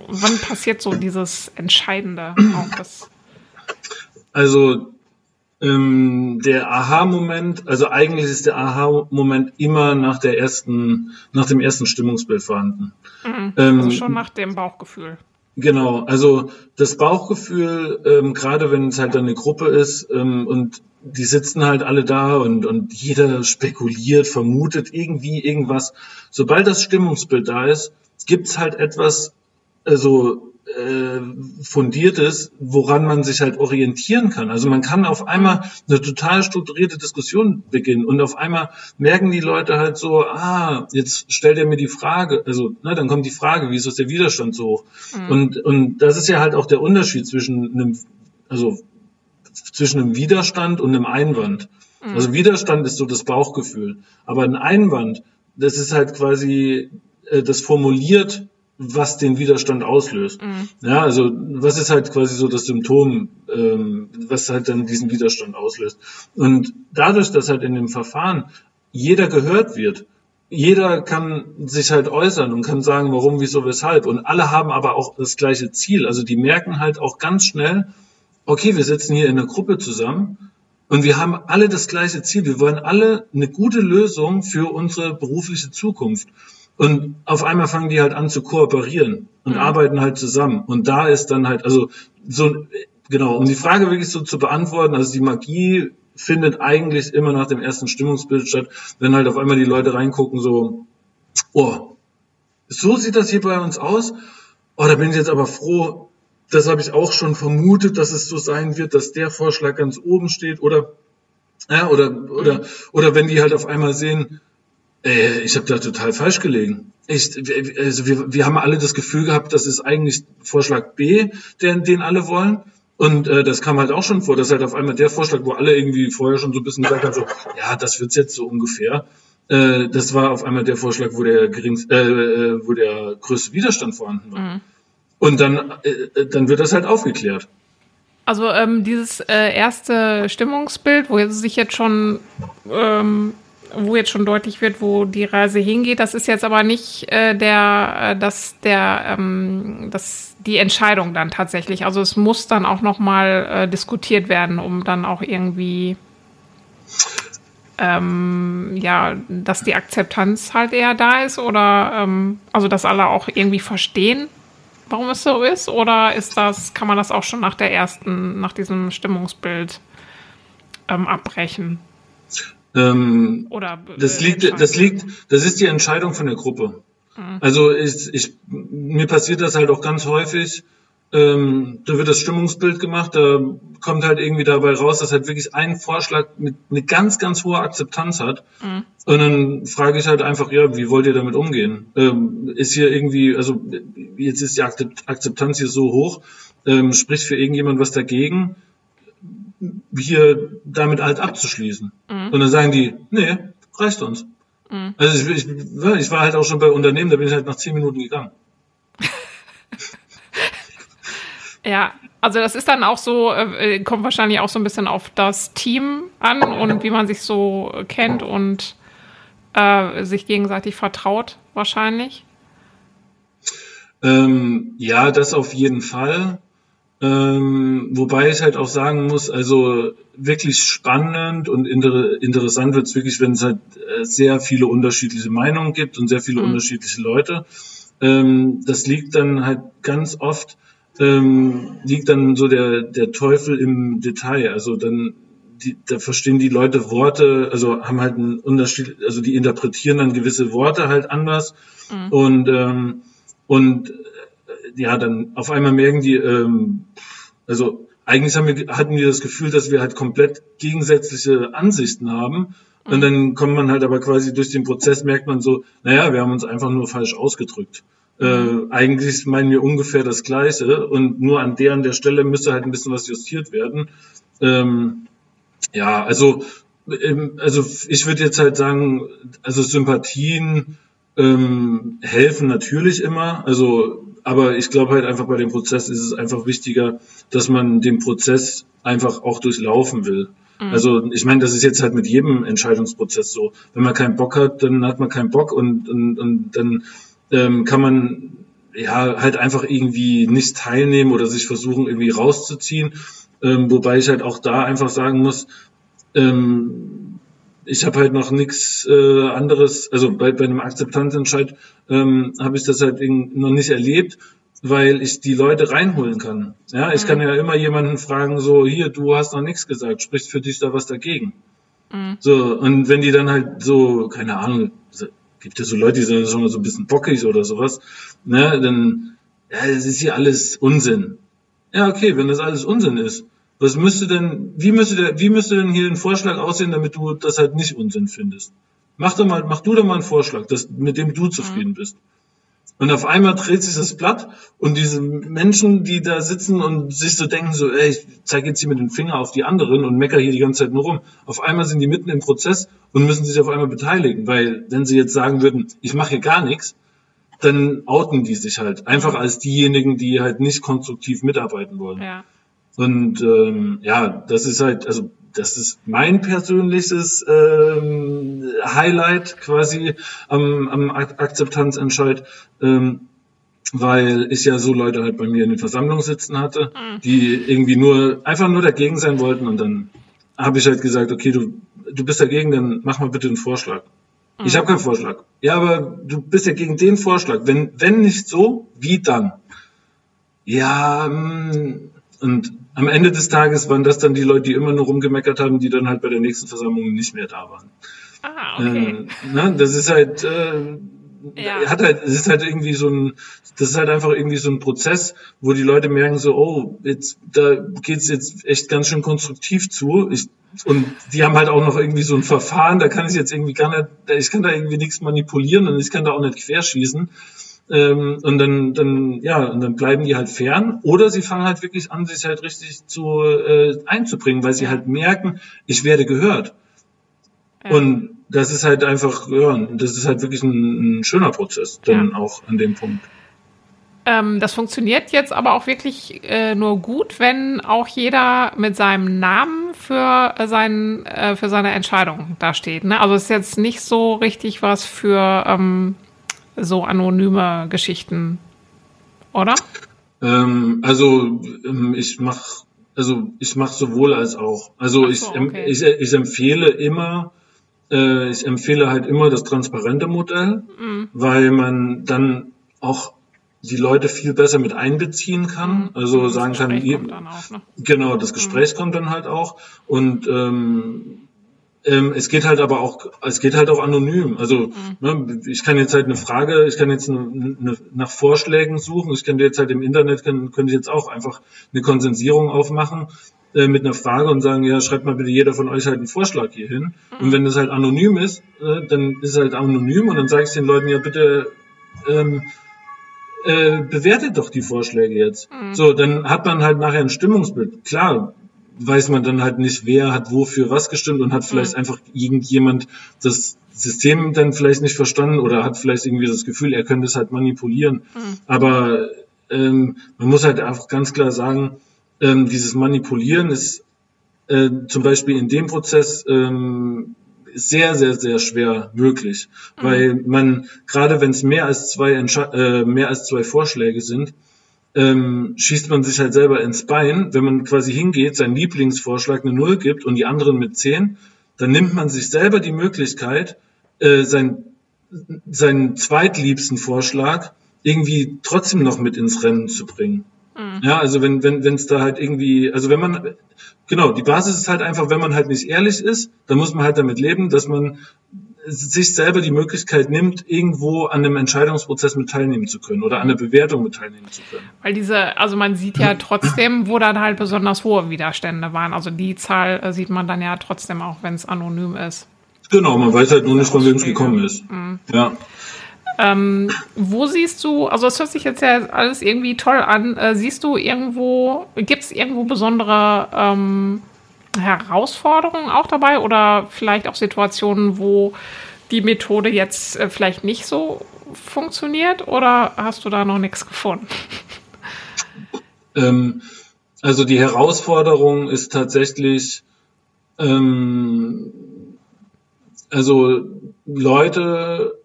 wann passiert so dieses Entscheidende auch das? Also ähm, der Aha-Moment, also eigentlich ist der Aha-Moment immer nach der ersten, nach dem ersten Stimmungsbild vorhanden. Mhm, also ähm, schon nach dem Bauchgefühl. Genau, also das Bauchgefühl, ähm, gerade wenn es halt eine Gruppe ist ähm, und die sitzen halt alle da und, und jeder spekuliert, vermutet irgendwie irgendwas. Sobald das Stimmungsbild da ist, gibt's halt etwas, also äh, fundiertes, woran man sich halt orientieren kann. Also man kann auf einmal eine total strukturierte Diskussion beginnen und auf einmal merken die Leute halt so, ah, jetzt stellt er mir die Frage, also ne, dann kommt die Frage, wieso ist der Widerstand so hoch? Mhm. Und, und das ist ja halt auch der Unterschied zwischen einem, also zwischen einem Widerstand und einem Einwand. Mhm. Also Widerstand ist so das Bauchgefühl, aber ein Einwand, das ist halt quasi, äh, das formuliert was den Widerstand auslöst. Mhm. Ja, also was ist halt quasi so das Symptom, ähm, was halt dann diesen Widerstand auslöst. Und dadurch, dass halt in dem Verfahren jeder gehört wird, jeder kann sich halt äußern und kann sagen, warum, wieso, weshalb. Und alle haben aber auch das gleiche Ziel. Also die merken halt auch ganz schnell, okay, wir sitzen hier in einer Gruppe zusammen und wir haben alle das gleiche Ziel. Wir wollen alle eine gute Lösung für unsere berufliche Zukunft. Und auf einmal fangen die halt an zu kooperieren und mhm. arbeiten halt zusammen. Und da ist dann halt, also so, genau, um die Frage wirklich so zu beantworten, also die Magie findet eigentlich immer nach dem ersten Stimmungsbild statt, wenn halt auf einmal die Leute reingucken, so, oh, so sieht das hier bei uns aus. Oh, da bin ich jetzt aber froh, das habe ich auch schon vermutet, dass es so sein wird, dass der Vorschlag ganz oben steht oder ja, oder oder oder wenn die halt auf einmal sehen, äh, ich habe da total falsch gelegen. Ich, also wir, wir haben alle das Gefühl gehabt, das ist eigentlich Vorschlag B, den, den alle wollen. Und äh, das kam halt auch schon vor, dass halt auf einmal der Vorschlag, wo alle irgendwie vorher schon so ein bisschen gesagt haben, so, ja, das wird's jetzt so ungefähr. Äh, das war auf einmal der Vorschlag, wo der geringste, äh, äh, wo der größte Widerstand vorhanden war. Mhm. Und dann, äh, dann wird das halt aufgeklärt. Also ähm, dieses äh, erste Stimmungsbild, wo sich jetzt schon ähm, wo jetzt schon deutlich wird, wo die Reise hingeht. Das ist jetzt aber nicht äh, der, äh, dass der, ähm, dass die Entscheidung dann tatsächlich. Also es muss dann auch noch mal äh, diskutiert werden, um dann auch irgendwie ähm, ja, dass die Akzeptanz halt eher da ist oder ähm, also dass alle auch irgendwie verstehen, warum es so ist, oder ist das, kann man das auch schon nach der ersten, nach diesem Stimmungsbild ähm, abbrechen? Ähm, Oder das liegt, das liegt, das ist die Entscheidung von der Gruppe. Mhm. Also ich, ich, mir passiert das halt auch ganz häufig. Ähm, da wird das Stimmungsbild gemacht, da kommt halt irgendwie dabei raus, dass halt wirklich ein Vorschlag mit eine ganz, ganz hohe Akzeptanz hat. Mhm. Und dann frage ich halt einfach, ja, wie wollt ihr damit umgehen? Ähm, ist hier irgendwie, also jetzt ist die Akzeptanz hier so hoch, ähm, spricht für irgendjemand was dagegen? Hier damit halt abzuschließen. Mhm. Und dann sagen die, nee, reicht uns. Mhm. Also ich, ich, ich, war halt auch schon bei Unternehmen, da bin ich halt nach zehn Minuten gegangen. ja, also das ist dann auch so, äh, kommt wahrscheinlich auch so ein bisschen auf das Team an und wie man sich so kennt und äh, sich gegenseitig vertraut, wahrscheinlich. Ähm, ja, das auf jeden Fall. Ähm, wobei ich halt auch sagen muss, also wirklich spannend und inter interessant wird es wirklich, wenn es halt äh, sehr viele unterschiedliche Meinungen gibt und sehr viele mhm. unterschiedliche Leute. Ähm, das liegt dann halt ganz oft, ähm, liegt dann so der, der Teufel im Detail. Also dann, die, da verstehen die Leute Worte, also haben halt einen Unterschied, also die interpretieren dann gewisse Worte halt anders. Mhm. Und, ähm, und ja, dann auf einmal merken die, ähm, also eigentlich haben wir, hatten wir das Gefühl, dass wir halt komplett gegensätzliche Ansichten haben. Und dann kommt man halt aber quasi durch den Prozess, merkt man so, naja, wir haben uns einfach nur falsch ausgedrückt. Äh, eigentlich meinen wir ungefähr das Gleiche und nur an der an der Stelle müsste halt ein bisschen was justiert werden. Ähm, ja, also, ähm, also ich würde jetzt halt sagen, also Sympathien ähm, helfen natürlich immer. Also aber ich glaube halt einfach bei dem Prozess ist es einfach wichtiger, dass man den Prozess einfach auch durchlaufen will. Mhm. Also ich meine, das ist jetzt halt mit jedem Entscheidungsprozess so. Wenn man keinen Bock hat, dann hat man keinen Bock und, und, und dann ähm, kann man ja halt einfach irgendwie nicht teilnehmen oder sich versuchen irgendwie rauszuziehen. Ähm, wobei ich halt auch da einfach sagen muss, ähm, ich habe halt noch nichts äh, anderes, also bei, bei einem Akzeptanzentscheid ähm, habe ich das halt noch nicht erlebt, weil ich die Leute reinholen kann. Ja, ich mhm. kann ja immer jemanden fragen, so, hier, du hast noch nichts gesagt, spricht für dich da was dagegen? Mhm. So, und wenn die dann halt so, keine Ahnung, gibt ja so Leute, die sind schon mal so ein bisschen bockig oder sowas, ne, dann ja, das ist hier alles Unsinn. Ja, okay, wenn das alles Unsinn ist, was müsste denn, wie müsste der, wie müsste denn hier ein Vorschlag aussehen, damit du das halt nicht Unsinn findest? Mach doch mal, mach du doch mal einen Vorschlag, das, mit dem du zufrieden bist. Und auf einmal dreht sich das Blatt und diese Menschen, die da sitzen und sich so denken, so, ey, ich zeige jetzt hier mit dem Finger auf die anderen und mecker hier die ganze Zeit nur rum. Auf einmal sind die mitten im Prozess und müssen sich auf einmal beteiligen, weil wenn sie jetzt sagen würden, ich mache hier gar nichts, dann outen die sich halt einfach als diejenigen, die halt nicht konstruktiv mitarbeiten wollen. Ja. Und ähm, ja, das ist halt, also das ist mein persönliches ähm, Highlight quasi am, am Akzeptanzentscheid, ähm, weil ich ja so Leute halt bei mir in den Versammlungen sitzen hatte, mhm. die irgendwie nur einfach nur dagegen sein wollten und dann habe ich halt gesagt, okay, du du bist dagegen, dann mach mal bitte einen Vorschlag. Mhm. Ich habe keinen Vorschlag. Ja, aber du bist ja gegen den Vorschlag. Wenn wenn nicht so, wie dann? Ja, mm, und am Ende des Tages waren das dann die Leute, die immer nur rumgemeckert haben, die dann halt bei der nächsten Versammlung nicht mehr da waren. Ah, okay. Äh, ne, das ist halt, äh, ja. hat halt, es ist halt irgendwie so ein, das ist halt einfach irgendwie so ein Prozess, wo die Leute merken so, oh, jetzt, da geht's jetzt echt ganz schön konstruktiv zu. Ich, und die haben halt auch noch irgendwie so ein Verfahren, da kann ich jetzt irgendwie gar nicht, ich kann da irgendwie nichts manipulieren und ich kann da auch nicht querschießen. Ähm, und dann, dann, ja, und dann bleiben die halt fern. Oder sie fangen halt wirklich an, sich halt richtig zu äh, einzubringen, weil sie halt merken, ich werde gehört. Ja. Und das ist halt einfach, ja, das ist halt wirklich ein, ein schöner Prozess, dann ja. auch an dem Punkt. Ähm, das funktioniert jetzt aber auch wirklich äh, nur gut, wenn auch jeder mit seinem Namen für, äh, sein, äh, für seine Entscheidung dasteht. Ne? Also es ist jetzt nicht so richtig was für ähm, so anonyme Geschichten, oder? Ähm, also ähm, ich mache also ich mache sowohl als auch. Also so, ich, okay. ich, ich empfehle immer, äh, ich empfehle halt immer das transparente Modell, mhm. weil man dann auch die Leute viel besser mit einbeziehen kann. Mhm. Also das sagen Gespräch kann, auch, ne? genau, das Gespräch mhm. kommt dann halt auch. Und ähm, ähm, es geht halt aber auch, es geht halt auch anonym. Also mhm. ne, ich kann jetzt halt eine Frage, ich kann jetzt eine, eine, nach Vorschlägen suchen. Ich könnte jetzt halt im Internet, können, könnte ich jetzt auch einfach eine Konsensierung aufmachen äh, mit einer Frage und sagen, ja, schreibt mal bitte jeder von euch halt einen Vorschlag hier hin. Mhm. Und wenn das halt anonym ist, äh, dann ist es halt anonym und dann sage ich den Leuten ja bitte, ähm, äh, bewertet doch die Vorschläge jetzt. Mhm. So, dann hat man halt nachher ein Stimmungsbild. Klar, weiß man dann halt nicht, wer hat wofür was gestimmt und hat vielleicht mhm. einfach irgendjemand das System dann vielleicht nicht verstanden oder hat vielleicht irgendwie das Gefühl, er könnte es halt manipulieren. Mhm. Aber ähm, man muss halt auch ganz klar sagen, ähm, dieses Manipulieren ist äh, zum Beispiel in dem Prozess ähm, sehr, sehr, sehr schwer möglich, mhm. weil man gerade wenn es mehr als zwei Entsche äh, mehr als zwei Vorschläge sind, ähm, schießt man sich halt selber ins Bein. Wenn man quasi hingeht, seinen Lieblingsvorschlag eine Null gibt und die anderen mit zehn, dann nimmt man sich selber die Möglichkeit, äh, sein, seinen zweitliebsten Vorschlag irgendwie trotzdem noch mit ins Rennen zu bringen. Mhm. Ja, also wenn wenn wenn es da halt irgendwie, also wenn man genau, die Basis ist halt einfach, wenn man halt nicht ehrlich ist, dann muss man halt damit leben, dass man sich selber die Möglichkeit nimmt, irgendwo an einem Entscheidungsprozess mit teilnehmen zu können oder an der Bewertung mit teilnehmen zu können. Weil diese, also man sieht ja trotzdem, wo dann halt besonders hohe Widerstände waren. Also die Zahl äh, sieht man dann ja trotzdem auch, wenn es anonym ist. Genau, man weiß halt nur nicht, von wem es gekommen ist. Mhm. Ja. Ähm, wo siehst du, also es hört sich jetzt ja alles irgendwie toll an, äh, siehst du irgendwo, gibt es irgendwo besondere ähm, Herausforderungen auch dabei oder vielleicht auch Situationen, wo die Methode jetzt äh, vielleicht nicht so funktioniert oder hast du da noch nichts gefunden? Ähm, also die Herausforderung ist tatsächlich, ähm, also Leute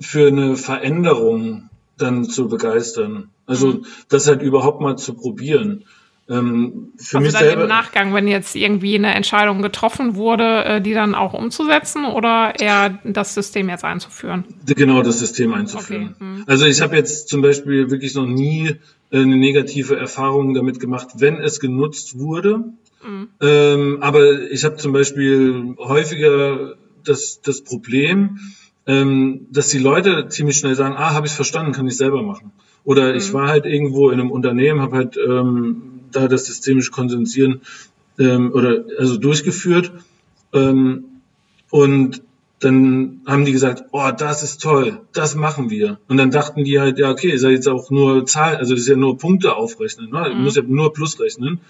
für eine Veränderung dann zu begeistern. Also mhm. das halt überhaupt mal zu probieren. Ähm, für also mich dann selber, im Nachgang, wenn jetzt irgendwie eine Entscheidung getroffen wurde, äh, die dann auch umzusetzen oder eher das System jetzt einzuführen? Genau, das System einzuführen. Okay. Hm. Also ich habe jetzt zum Beispiel wirklich noch nie äh, eine negative Erfahrung damit gemacht, wenn es genutzt wurde. Mhm. Ähm, aber ich habe zum Beispiel häufiger das, das Problem, ähm, dass die Leute ziemlich schnell sagen, ah, habe ich verstanden, kann ich selber machen. Oder mhm. ich war halt irgendwo in einem Unternehmen, habe halt ähm, da das systemische Konsensieren ähm, oder also durchgeführt. Ähm, und dann haben die gesagt, oh, das ist toll, das machen wir. Und dann dachten die halt, ja, okay, ist ja jetzt auch nur Zahl, also das ist ja nur Punkte aufrechnen, ne? Mhm. muss ja nur Plus rechnen.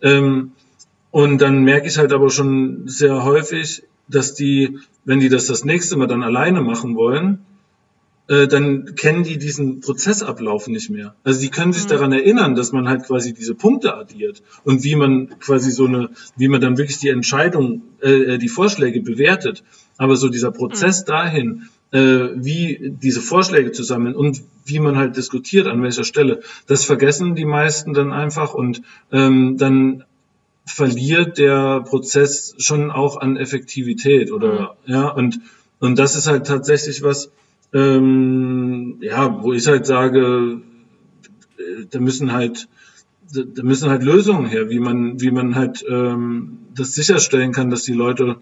Ähm, und dann merke ich halt aber schon sehr häufig, dass die, wenn die das das nächste Mal dann alleine machen wollen, äh, dann kennen die diesen Prozessablauf nicht mehr. Also die können sich mhm. daran erinnern, dass man halt quasi diese Punkte addiert und wie man quasi so eine, wie man dann wirklich die Entscheidung, äh, die Vorschläge bewertet. Aber so dieser Prozess mhm. dahin, äh, wie diese Vorschläge zu sammeln und wie man halt diskutiert, an welcher Stelle, das vergessen die meisten dann einfach und ähm, dann verliert der Prozess schon auch an Effektivität oder mhm. ja und und das ist halt tatsächlich was, ähm, ja, wo ich halt sage, äh, da müssen halt da müssen halt Lösungen her, wie man wie man halt ähm, das sicherstellen kann, dass die Leute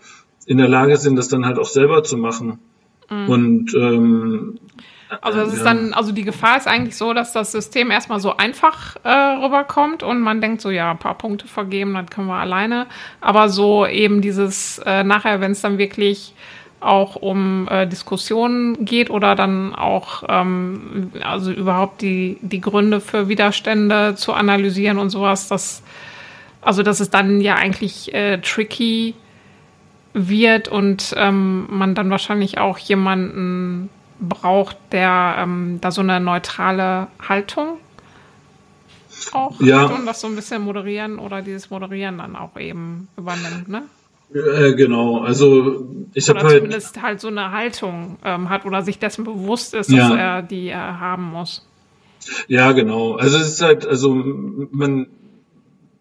in der Lage sind, das dann halt auch selber zu machen. Mhm. Und ähm, also das ist dann, also die Gefahr ist eigentlich so, dass das System erstmal so einfach äh, rüberkommt und man denkt so, ja, ein paar Punkte vergeben, dann können wir alleine. Aber so eben dieses äh, nachher, wenn es dann wirklich auch um äh, Diskussionen geht oder dann auch ähm, also überhaupt die die Gründe für Widerstände zu analysieren und sowas, das also dass es dann ja eigentlich äh, tricky wird und ähm, man dann wahrscheinlich auch jemanden braucht, der ähm, da so eine neutrale Haltung auch ja. hat und das so ein bisschen moderieren oder dieses Moderieren dann auch eben übernimmt, ne? Äh, genau, also ich habe halt zumindest halt so eine Haltung ähm, hat oder sich dessen bewusst ist, dass ja. er die äh, haben muss. Ja, genau. Also es ist halt, also man,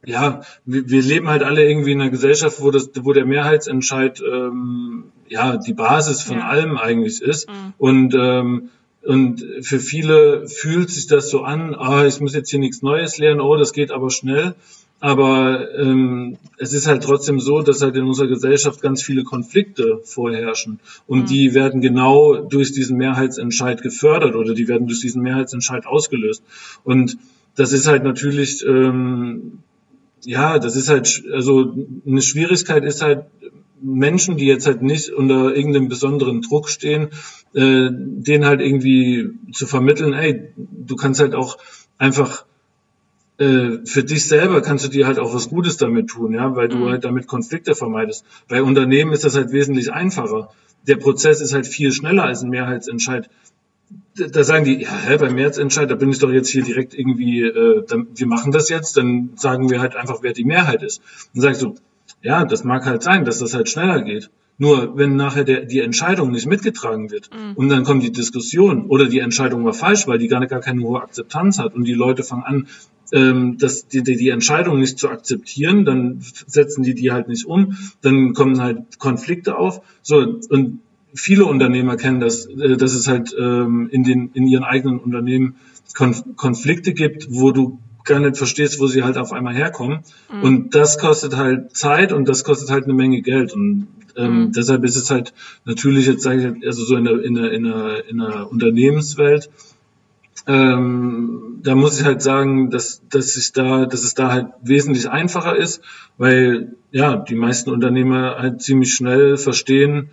ja, wir, wir leben halt alle irgendwie in einer Gesellschaft, wo das, wo der Mehrheitsentscheid ähm, ja die Basis von ja. allem eigentlich ist mhm. und ähm, und für viele fühlt sich das so an, ah, ich muss jetzt hier nichts Neues lernen, oh, das geht aber schnell. Aber ähm, es ist halt trotzdem so, dass halt in unserer Gesellschaft ganz viele Konflikte vorherrschen. Und mhm. die werden genau durch diesen Mehrheitsentscheid gefördert oder die werden durch diesen Mehrheitsentscheid ausgelöst. Und das ist halt natürlich, ähm, ja, das ist halt, also eine Schwierigkeit ist halt, Menschen, die jetzt halt nicht unter irgendeinem besonderen Druck stehen, äh, denen halt irgendwie zu vermitteln, ey, du kannst halt auch einfach für dich selber kannst du dir halt auch was Gutes damit tun, ja, weil du mhm. halt damit Konflikte vermeidest. Bei Unternehmen ist das halt wesentlich einfacher. Der Prozess ist halt viel schneller als ein Mehrheitsentscheid. Da sagen die, ja, hä, beim Mehrheitsentscheid, da bin ich doch jetzt hier direkt irgendwie, äh, dann, wir machen das jetzt, dann sagen wir halt einfach, wer die Mehrheit ist. Dann sagst du, ja, das mag halt sein, dass das halt schneller geht. Nur wenn nachher der, die Entscheidung nicht mitgetragen wird mhm. und dann kommt die Diskussion oder die Entscheidung war falsch, weil die gar, gar keine hohe Akzeptanz hat und die Leute fangen an, ähm, das, die, die, Entscheidung nicht zu akzeptieren, dann setzen die die halt nicht um, dann kommen halt Konflikte auf. So und viele Unternehmer kennen das, äh, dass es halt ähm, in den in ihren eigenen Unternehmen Konf Konflikte gibt, wo du gar nicht verstehst, wo sie halt auf einmal herkommen. Mhm. Und das kostet halt Zeit und das kostet halt eine Menge Geld. Und ähm, mhm. deshalb ist es halt natürlich jetzt sage ich also so in der in der in der, in der Unternehmenswelt ähm, da muss ich halt sagen, dass, dass ich da, dass es da halt wesentlich einfacher ist, weil ja die meisten Unternehmer halt ziemlich schnell verstehen,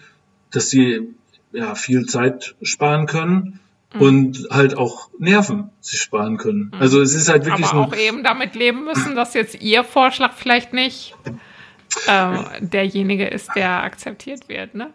dass sie ja viel Zeit sparen können mhm. und halt auch Nerven sich sparen können. Mhm. Also es ist halt wirklich aber auch eben damit leben müssen, dass jetzt ihr Vorschlag vielleicht nicht äh, derjenige ist, der akzeptiert wird, ne?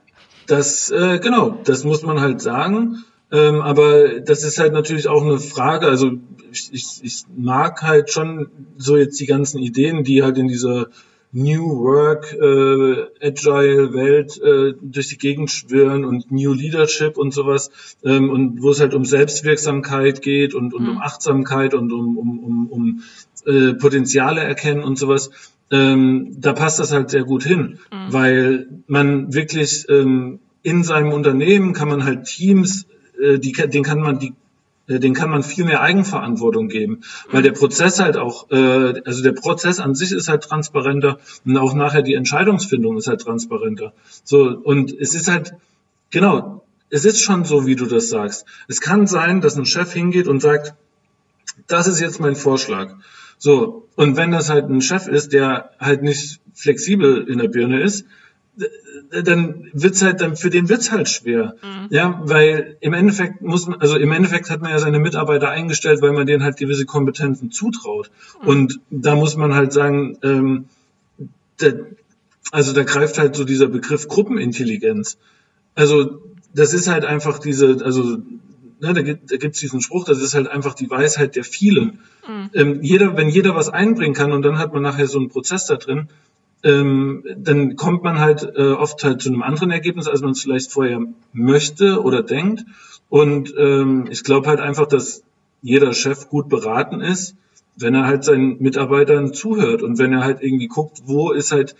Das äh, genau, das muss man halt sagen. Ähm, aber das ist halt natürlich auch eine Frage. Also ich, ich, ich mag halt schon so jetzt die ganzen Ideen, die halt in dieser New Work, äh, Agile Welt äh, durch die Gegend schwirren und New Leadership und sowas ähm, und wo es halt um Selbstwirksamkeit geht und, und mhm. um Achtsamkeit und um, um, um, um äh, Potenziale erkennen und sowas. Ähm, da passt das halt sehr gut hin, mhm. weil man wirklich ähm, in seinem Unternehmen kann man halt Teams äh, die, den kann man die äh, den kann man viel mehr Eigenverantwortung geben, weil der Prozess halt auch, äh, also der Prozess an sich ist halt transparenter und auch nachher die Entscheidungsfindung ist halt transparenter. So und es ist halt genau, es ist schon so, wie du das sagst. Es kann sein, dass ein Chef hingeht und sagt, das ist jetzt mein Vorschlag. So, und wenn das halt ein Chef ist, der halt nicht flexibel in der Birne ist, dann wird's halt, dann für den wird's halt schwer. Mhm. Ja, weil im Endeffekt muss man, also im Endeffekt hat man ja seine Mitarbeiter eingestellt, weil man denen halt gewisse Kompetenzen zutraut. Mhm. Und da muss man halt sagen, ähm, der, also da greift halt so dieser Begriff Gruppenintelligenz. Also das ist halt einfach diese, also ne, da gibt es diesen Spruch, das ist halt einfach die Weisheit der vielen. Mhm. Ähm, jeder, wenn jeder was einbringen kann und dann hat man nachher so einen Prozess da drin, ähm, dann kommt man halt äh, oft halt zu einem anderen Ergebnis, als man es vielleicht vorher möchte oder denkt. Und ähm, ich glaube halt einfach, dass jeder Chef gut beraten ist, wenn er halt seinen Mitarbeitern zuhört und wenn er halt irgendwie guckt, wo ist halt,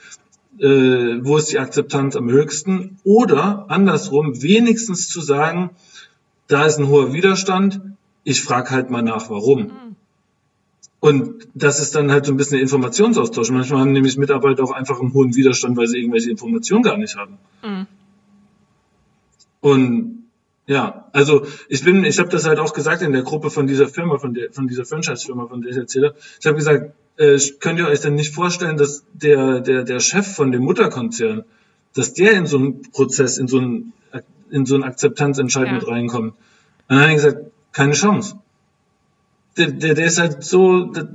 äh, wo ist die Akzeptanz am höchsten oder andersrum wenigstens zu sagen, da ist ein hoher Widerstand, ich frage halt mal nach, warum. Mhm. Und das ist dann halt so ein bisschen Informationsaustausch. Manchmal haben nämlich Mitarbeiter auch einfach einen hohen Widerstand, weil sie irgendwelche Informationen gar nicht haben. Mhm. Und ja, also ich bin, ich habe das halt auch gesagt in der Gruppe von dieser Firma, von der, von dieser Franchise-Firma, von der ich erzähle. Ich habe gesagt, äh, könnt ihr euch denn nicht vorstellen, dass der, der, der Chef von dem Mutterkonzern, dass der in so einen Prozess, in so einen, in so einen Akzeptanzentscheid ja. mit reinkommt? Und dann habe ich gesagt, keine Chance der, der, der ist halt so, der,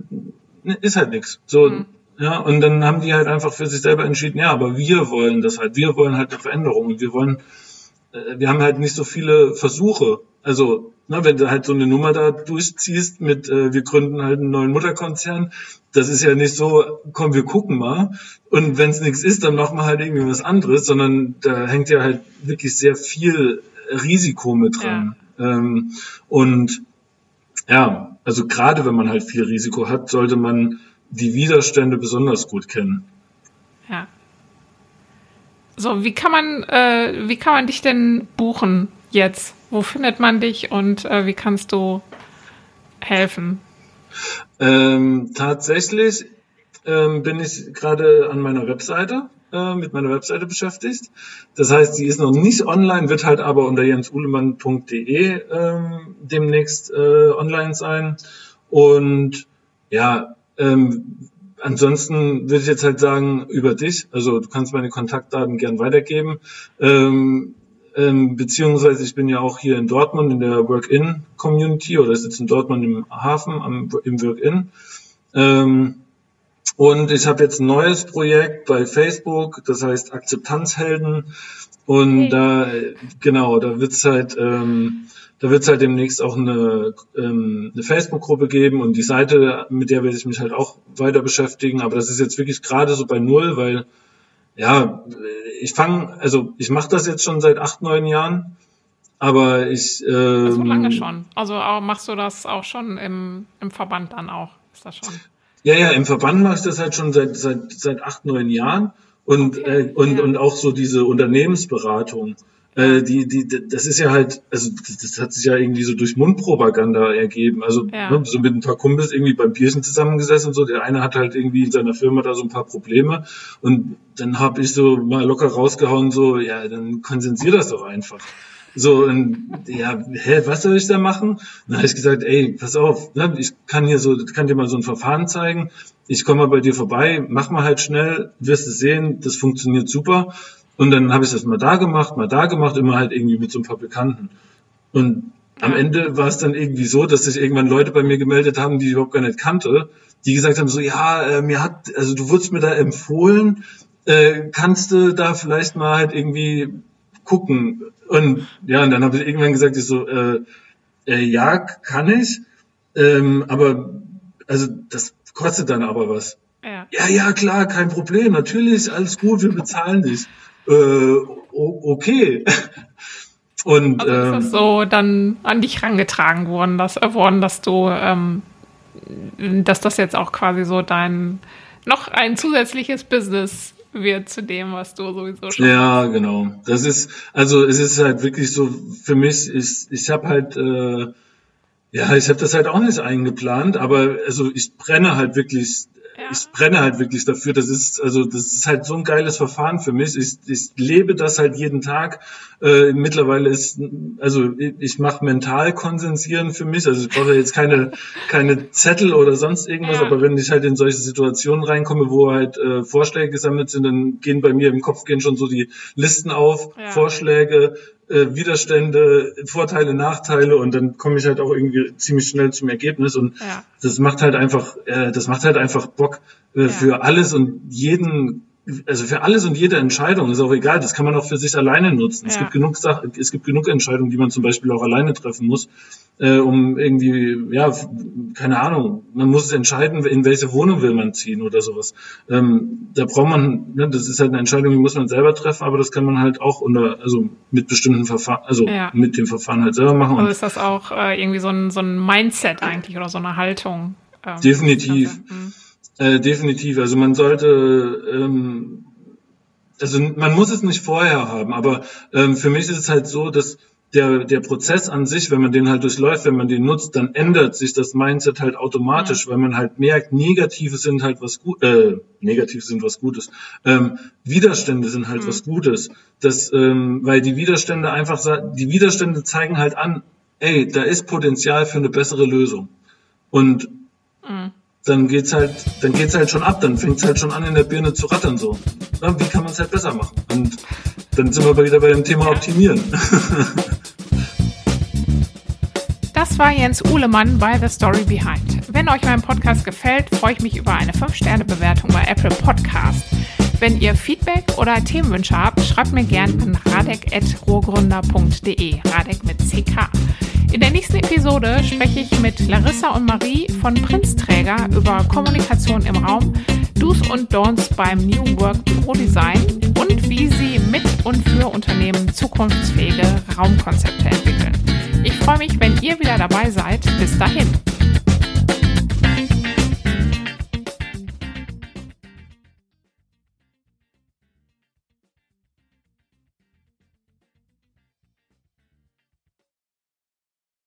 ist halt nix. So, mhm. ja, und dann haben die halt einfach für sich selber entschieden, ja, aber wir wollen das halt, wir wollen halt eine Veränderung und wir wollen, äh, wir haben halt nicht so viele Versuche. Also, ne, wenn du halt so eine Nummer da durchziehst mit, äh, wir gründen halt einen neuen Mutterkonzern, das ist ja nicht so, komm, wir gucken mal. Und wenn es nichts ist, dann machen wir halt irgendwie was anderes, sondern da hängt ja halt wirklich sehr viel Risiko mit dran. Ja. Ähm, und ja, also gerade wenn man halt viel Risiko hat, sollte man die Widerstände besonders gut kennen. Ja. So, wie kann man, äh, wie kann man dich denn buchen jetzt? Wo findet man dich und äh, wie kannst du helfen? Ähm, tatsächlich ähm, bin ich gerade an meiner Webseite äh, mit meiner Webseite beschäftigt. Das heißt, sie ist noch nicht online, wird halt aber unter jensuhlemann.de ähm, demnächst äh, online sein. Und ja, ähm, ansonsten würde ich jetzt halt sagen, über dich, also du kannst meine Kontaktdaten gern weitergeben. Ähm, ähm, beziehungsweise ich bin ja auch hier in Dortmund in der Work-In-Community oder sitze in Dortmund im Hafen am, im Work-In. Ähm, und ich habe jetzt ein neues Projekt bei Facebook, das heißt Akzeptanzhelden. Und okay. da, genau, da wird's halt, ähm, da wird's halt demnächst auch eine, ähm, eine Facebook-Gruppe geben und die Seite, mit der werde ich mich halt auch weiter beschäftigen. Aber das ist jetzt wirklich gerade so bei null, weil ja, ich fange, also ich mache das jetzt schon seit acht, neun Jahren. Aber ich. Ähm, so lange schon. Also machst du das auch schon im, im Verband dann auch? Ist das schon? Ja, ja, im Verband mache ich das halt schon seit, seit, seit acht, neun Jahren. Und, okay, äh, und, ja. und auch so diese Unternehmensberatung. Äh, die, die, das ist ja halt, also das, hat sich ja irgendwie so durch Mundpropaganda ergeben. Also ja. ne, so mit ein paar Kumpels irgendwie beim Bierchen zusammengesessen und so. Der eine hat halt irgendwie in seiner Firma da so ein paar Probleme. Und dann habe ich so mal locker rausgehauen, so, ja, dann konzentrier das doch einfach. So, und, ja, hä, was soll ich da machen? dann habe ich gesagt, ey, pass auf, ne, ich kann hier so, kann dir mal so ein Verfahren zeigen. Ich komme mal bei dir vorbei, mach mal halt schnell, wirst es sehen, das funktioniert super. Und dann habe ich das mal da gemacht, mal da gemacht, immer halt irgendwie mit so ein paar Bekannten. Und am Ende war es dann irgendwie so, dass sich irgendwann Leute bei mir gemeldet haben, die ich überhaupt gar nicht kannte, die gesagt haben, so, ja, äh, mir hat, also du wurdest mir da empfohlen, äh, kannst du da vielleicht mal halt irgendwie gucken. Und ja, und dann habe ich irgendwann gesagt, ich so, äh, äh, ja, kann ich, ähm, aber also das kostet dann aber was. Ja. ja, ja, klar, kein Problem, natürlich, alles gut, wir bezahlen dich. Äh, okay. Und also ist das ähm, so dann an dich rangetragen worden, dass, äh, worden, dass du, ähm, dass das jetzt auch quasi so dein noch ein zusätzliches Business wird zu dem, was du sowieso schon Ja, hast. genau. Das ist, also es ist halt wirklich so, für mich, ich, ich habe halt, äh, ja, ich habe das halt auch nicht eingeplant, aber also ich brenne halt wirklich ja. ich brenne halt wirklich dafür. Das ist, also das ist halt so ein geiles Verfahren für mich. Ich, ich lebe das halt jeden Tag. Äh, mittlerweile ist, also ich mache mental konsensieren für mich. Also ich brauche jetzt keine, keine Zettel oder sonst irgendwas, ja. aber wenn ich halt in solche Situationen reinkomme, wo halt äh, Vorschläge gesammelt sind, dann gehen bei mir im Kopf gehen schon so die Listen auf, ja. Vorschläge, äh, Widerstände, Vorteile, Nachteile und dann komme ich halt auch irgendwie ziemlich schnell zum Ergebnis und ja. das macht halt einfach, äh, das macht halt einfach Bock äh, ja. für alles und jeden also für alles und jede Entscheidung ist auch egal, das kann man auch für sich alleine nutzen. Ja. Es gibt genug Sachen, es gibt genug Entscheidungen, die man zum Beispiel auch alleine treffen muss, äh, um irgendwie, ja, keine Ahnung, man muss entscheiden, in welche Wohnung will man ziehen oder sowas. Ähm, da braucht man, ne, das ist halt eine Entscheidung, die muss man selber treffen, aber das kann man halt auch unter, also mit bestimmten Verfahren, also ja. mit dem Verfahren halt selber machen. Also ist das auch äh, irgendwie so ein, so ein Mindset eigentlich oder so eine Haltung? Ähm, definitiv. Äh, definitiv. Also man sollte, ähm, also man muss es nicht vorher haben, aber ähm, für mich ist es halt so, dass der, der Prozess an sich, wenn man den halt durchläuft, wenn man den nutzt, dann ändert sich das Mindset halt automatisch, ja. weil man halt merkt, Negative sind halt was gut, äh, Negative sind was Gutes, ähm, Widerstände sind halt mhm. was Gutes, das, ähm, weil die Widerstände einfach, die Widerstände zeigen halt an, ey, da ist Potenzial für eine bessere Lösung und mhm dann geht's halt, dann geht's halt schon ab, dann fängt's halt schon an in der Birne zu rattern so. Na, wie kann man es halt besser machen? Und dann sind wir wieder bei dem Thema Optimieren. Das war Jens Uhlemann bei The Story Behind. Wenn euch mein Podcast gefällt, freue ich mich über eine 5-Sterne-Bewertung bei Apple Podcast. Wenn ihr Feedback oder Themenwünsche habt, schreibt mir gern an radek.rohrgründer.de. Radek mit CK. In der nächsten Episode spreche ich mit Larissa und Marie von Prinzträger über Kommunikation im Raum, Do's und Don'ts beim New Work Büro Design und wie sie mit und für Unternehmen zukunftsfähige Raumkonzepte entwickeln. Ich freue mich, wenn ihr wieder dabei seid. Bis dahin.